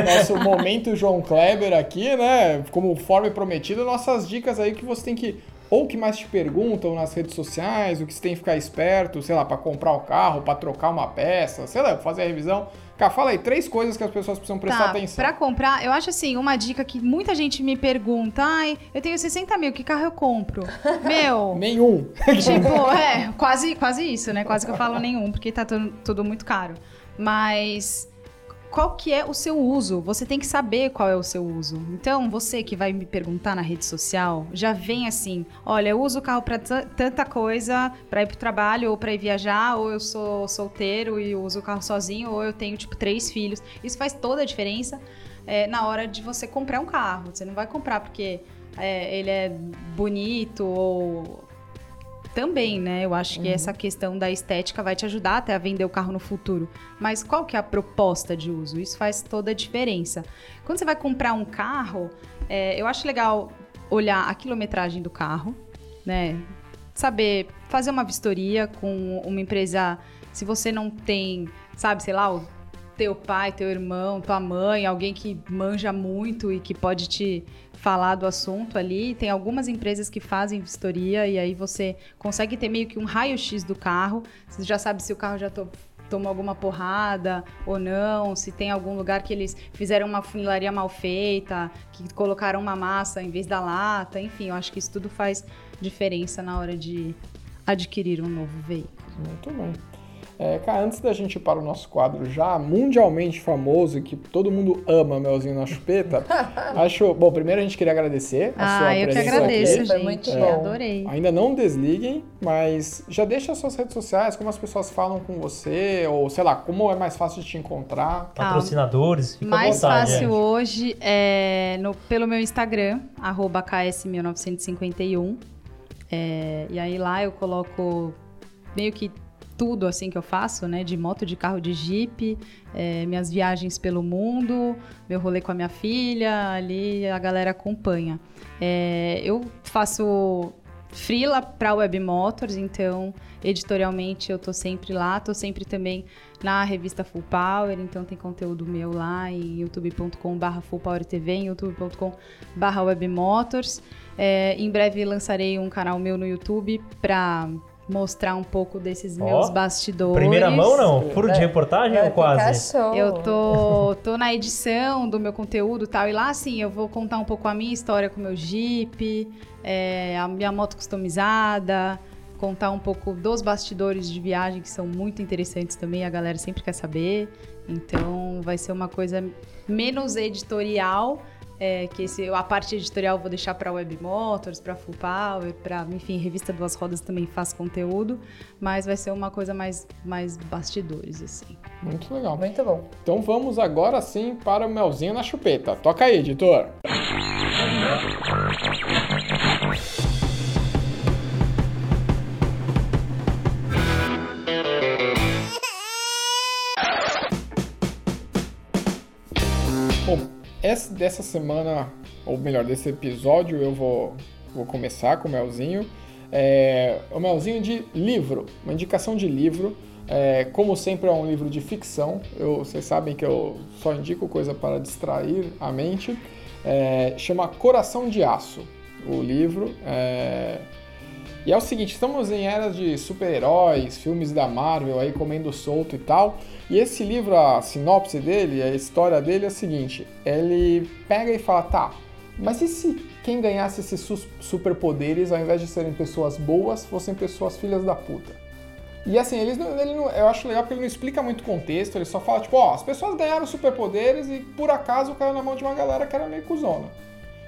nosso momento João Kleber aqui, né? Como forma prometida, nossas dicas aí que você tem que ou que mais te perguntam nas redes sociais, o que você tem que ficar esperto, sei lá, para comprar o carro, para trocar uma peça, sei lá, fazer a revisão. Cara, fala aí três coisas que as pessoas precisam prestar Tá, atenção. pra comprar, eu acho assim, uma dica que muita gente me pergunta, ai, eu tenho 60 mil, que carro eu compro? Meu, Nenhum. tipo, é, quase, quase isso, né? Quase que eu falo nenhum, porque tá tudo, tudo muito caro. Mas qual que é o seu uso? Você tem que saber qual é o seu uso. Então, você que vai me perguntar na rede social, já vem assim, olha, eu uso o carro pra ta- tanta coisa, pra ir pro trabalho ou pra ir viajar, ou eu sou solteiro e uso o carro sozinho, ou eu tenho, tipo, três filhos. Isso faz toda a diferença é, na hora de você comprar um carro. Você não vai comprar porque é, ele é bonito ou também, né? Eu acho que essa questão da estética vai te ajudar até a vender o carro no futuro. Mas qual que é a proposta de uso? Isso faz toda a diferença. Quando você vai comprar um carro, é, eu acho legal olhar a quilometragem do carro, né? Saber fazer uma vistoria com uma empresa. Se você não tem, sabe, sei lá, o teu pai, teu irmão, tua mãe, alguém que manja muito e que pode te falar do assunto ali. Tem algumas empresas que fazem vistoria e aí você consegue ter meio que um raio-x do carro. Você já sabe se o carro já to- tomou alguma porrada ou não, se tem algum lugar que eles fizeram uma funilaria mal feita, que colocaram uma massa em vez da lata, enfim, eu acho que isso tudo faz diferença na hora de adquirir um novo veículo. Muito bem. É, cara, antes da gente ir para o nosso quadro já mundialmente famoso e que todo mundo ama Melzinho na Chupeta, acho. Bom, primeiro a gente queria agradecer a sua Ah, eu que presença agradeço, aqui. Foi gente. muito bom. Adorei. Ainda não desliguem, mas já deixa as suas redes sociais, como as pessoas falam com você, ou sei lá, como é mais fácil de te encontrar. Patrocinadores, fica à Mais vontade, fácil gente. hoje é no, pelo meu Instagram, arroba ks1951. É, e aí lá eu coloco meio que tudo assim que eu faço, né? De moto, de carro, de jeep, é, minhas viagens pelo mundo, meu rolê com a minha filha, ali a galera acompanha. É, eu faço freela para Web Motors, então editorialmente eu tô sempre lá, tô sempre também na revista Full Power, então tem conteúdo meu lá em youtube.com/barra Full Power TV, em youtube.com/barra Web Motors. É, em breve lançarei um canal meu no YouTube para mostrar um pouco desses Ó, meus bastidores. Primeira mão, não? Furo de reportagem Vai ou quase? Eu tô, tô na edição do meu conteúdo e tal, e lá, assim, eu vou contar um pouco a minha história com o meu Jeep, é, a minha moto customizada, contar um pouco dos bastidores de viagem, que são muito interessantes também, a galera sempre quer saber. Então, vai ser uma coisa menos editorial, é, que esse, a parte editorial eu vou deixar para Web Motors, para Full Power, para, enfim, Revista Duas Rodas também faz conteúdo, mas vai ser uma coisa mais, mais bastidores, assim. Muito legal. Muito bom. Então vamos agora sim para o Melzinho na Chupeta. Toca aí, editor. Bom, essa, dessa semana, ou melhor, desse episódio, eu vou, vou começar com o Melzinho. É, o Melzinho de livro, uma indicação de livro. É, como sempre, é um livro de ficção. Eu, vocês sabem que eu só indico coisa para distrair a mente. É, chama Coração de Aço, o livro. É, e é o seguinte, estamos em eras de super-heróis, filmes da Marvel aí comendo solto e tal. E esse livro, a sinopse dele, a história dele é a seguinte: ele pega e fala, tá, mas e se quem ganhasse esses su- superpoderes, ao invés de serem pessoas boas, fossem pessoas filhas da puta? E assim, eles ele não- eu acho legal porque ele não explica muito contexto, ele só fala, tipo, ó, as pessoas ganharam superpoderes e por acaso caiu na mão de uma galera que era meio cuzona.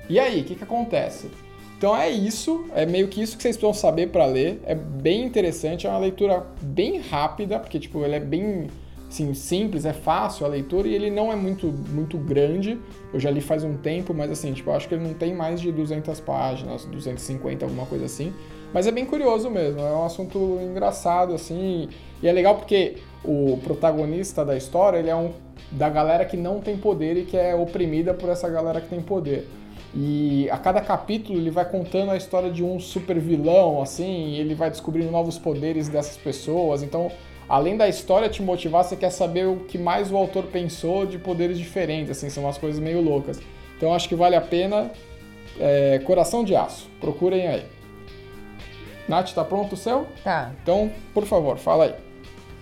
E aí, o que que acontece? Então é isso, é meio que isso que vocês precisam saber para ler. É bem interessante, é uma leitura bem rápida, porque tipo, ele é bem assim, simples, é fácil a leitura e ele não é muito, muito grande. Eu já li faz um tempo, mas assim, tipo, acho que ele não tem mais de 200 páginas, 250, alguma coisa assim. Mas é bem curioso mesmo, é um assunto engraçado, assim, e é legal porque o protagonista da história, ele é um da galera que não tem poder e que é oprimida por essa galera que tem poder. E a cada capítulo ele vai contando a história de um super vilão, assim, e ele vai descobrindo novos poderes dessas pessoas. Então, além da história te motivar, você quer saber o que mais o autor pensou de poderes diferentes, assim, são umas coisas meio loucas. Então, acho que vale a pena. É, Coração de Aço, procurem aí. Nath, tá pronto o seu? Tá. Então, por favor, fala aí.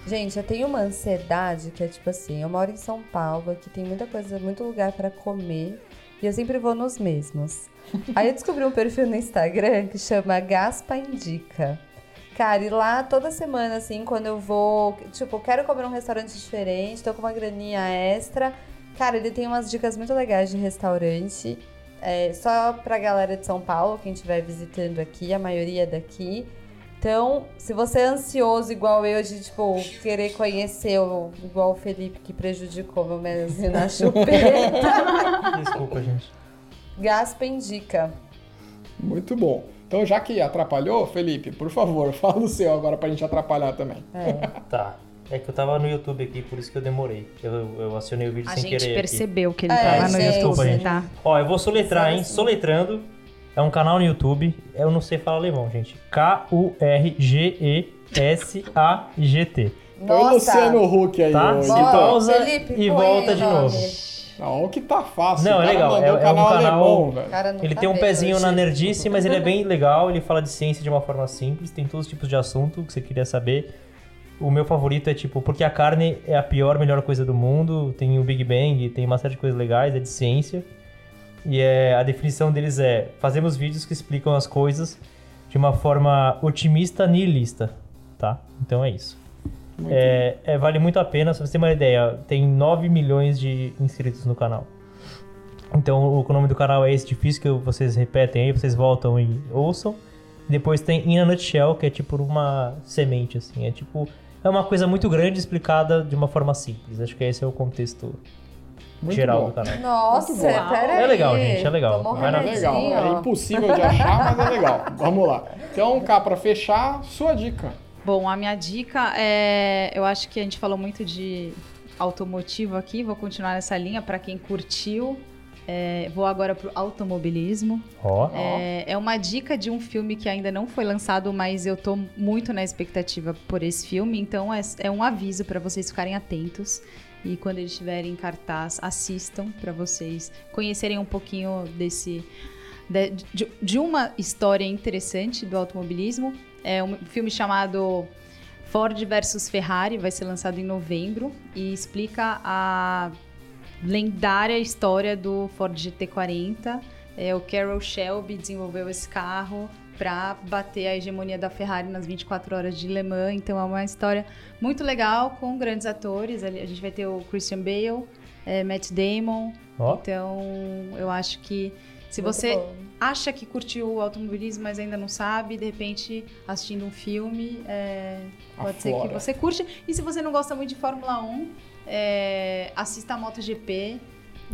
Gente, eu tenho uma ansiedade que é tipo assim, eu moro em São Paulo, que tem muita coisa, muito lugar pra comer, e eu sempre vou nos mesmos. Aí eu descobri um perfil no Instagram que chama Gaspa Indica. Cara, e lá toda semana, assim, quando eu vou, tipo, quero comer num restaurante diferente, tô com uma graninha extra. Cara, ele tem umas dicas muito legais de restaurante. É, só pra galera de São Paulo, quem estiver visitando aqui, a maioria daqui. Então, se você é ansioso igual eu de, tipo, querer conhecer, o- igual o Felipe que prejudicou meu mesinho na chupeta, Desculpa, gente. Gaspa indica. Muito bom. Então, já que atrapalhou, Felipe, por favor, fala o seu agora pra gente atrapalhar também. É. Tá. É que eu tava no YouTube aqui, por isso que eu demorei. Eu, eu acionei o vídeo A sem gente querer. aqui. percebeu que ele É, tava no gente. YouTube, gente. tá? Ó, eu vou soletrar, hein? Soletrando. É um canal no YouTube. Eu não sei falar alemão, gente. K-U-R-G-E-S-A-G-T. Põe o Luciano Huck aí, Tá? editor. pausa Felipe, e volta o de nome. novo. Não, o que tá fácil. Não, o é legal, é- um é um canal alemão. Cara, Ele tá tem um pezinho hoje. na nerdice, mas ele é bem legal. Ele fala de ciência de uma forma simples. Tem todos os tipos de assunto que você queria saber. O meu favorito é tipo, porque a carne é a pior, melhor coisa do mundo. Tem o Big Bang, tem uma série de coisas legais, é de ciência. E é, a definição deles é: fazemos vídeos que explicam as coisas de uma forma otimista, nihilista. Tá? Então é isso. É, é, vale muito a pena, pra você ter uma ideia, tem 9 milhões de inscritos no canal. Então o nome do canal é esse difícil que vocês repetem aí, vocês voltam e ouçam. Depois tem In a Nutshell, que é tipo uma semente, assim. É tipo. É uma coisa muito grande explicada de uma forma simples. Acho que esse é o contexto Muito geral bom. do canal. Nossa. É legal, gente, é legal. É legal, é impossível de achar, mas é legal. Vamos lá. Então, cá, pra fechar, sua dica. Bom, a minha dica é. Eu acho que a gente falou muito de automotivo aqui, vou continuar nessa linha para quem curtiu. É, vou agora pro automobilismo. Ó. É, é uma dica de um filme que ainda não foi lançado, mas eu tô muito na expectativa por esse filme, então é, é um aviso para vocês ficarem atentos. E quando ele estiver em cartaz, assistam para vocês conhecerem um pouquinho desse de, de- de uma história interessante do automobilismo. É um filme chamado Ford versus Ferrari, vai ser lançado em novembro e explica a lendária história do Ford GT40. É, o Carroll Shelby desenvolveu esse carro para bater a hegemonia da Ferrari nas 24 horas de Le Mans. Então é uma história muito legal com grandes atores. A gente vai ter o Christian Bale, é, Matt Damon. Ó. Então eu acho que se Muito você bom. acha que curtiu o automobilismo, mas ainda não sabe, de repente assistindo um filme, é, pode ser que você curte. E se você não gosta muito de Fórmula 1, é, assista a MotoGP.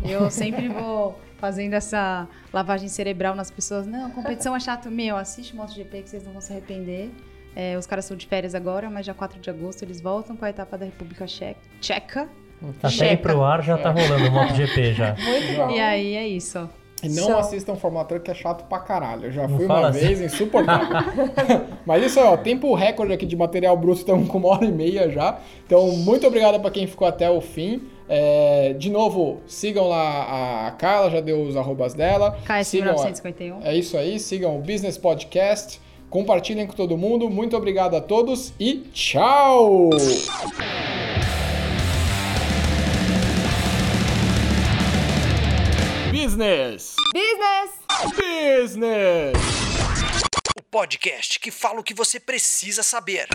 Eu sempre vou fazendo essa lavagem cerebral nas pessoas. Não, competição é chato. Meu, assiste MotoGP que vocês não vão se arrepender. É, os caras estão de férias agora, mas já 4 de agosto eles voltam com a etapa da República Che- Tcheca. Até ir Checa. pro ar já tá rolando o MotoGP já. Muito bom. E aí é isso. E não assistam Fórmula Truck, que é chato pra caralho. Eu já Não fui uma assim. vez, insuportável. Mas isso aí, ó, tempo recorde aqui de material bruto, estamos com uma hora e meia já. Então, muito obrigado pra quem ficou até o fim. É, de novo, sigam lá a Carla, já deu os arrobas dela. KS Sigam a- 1951. É isso aí, sigam o Business Podcast. Compartilhem com todo mundo. Muito obrigado a todos e tchau! Business! Business! Business! O podcast que fala o que você precisa saber.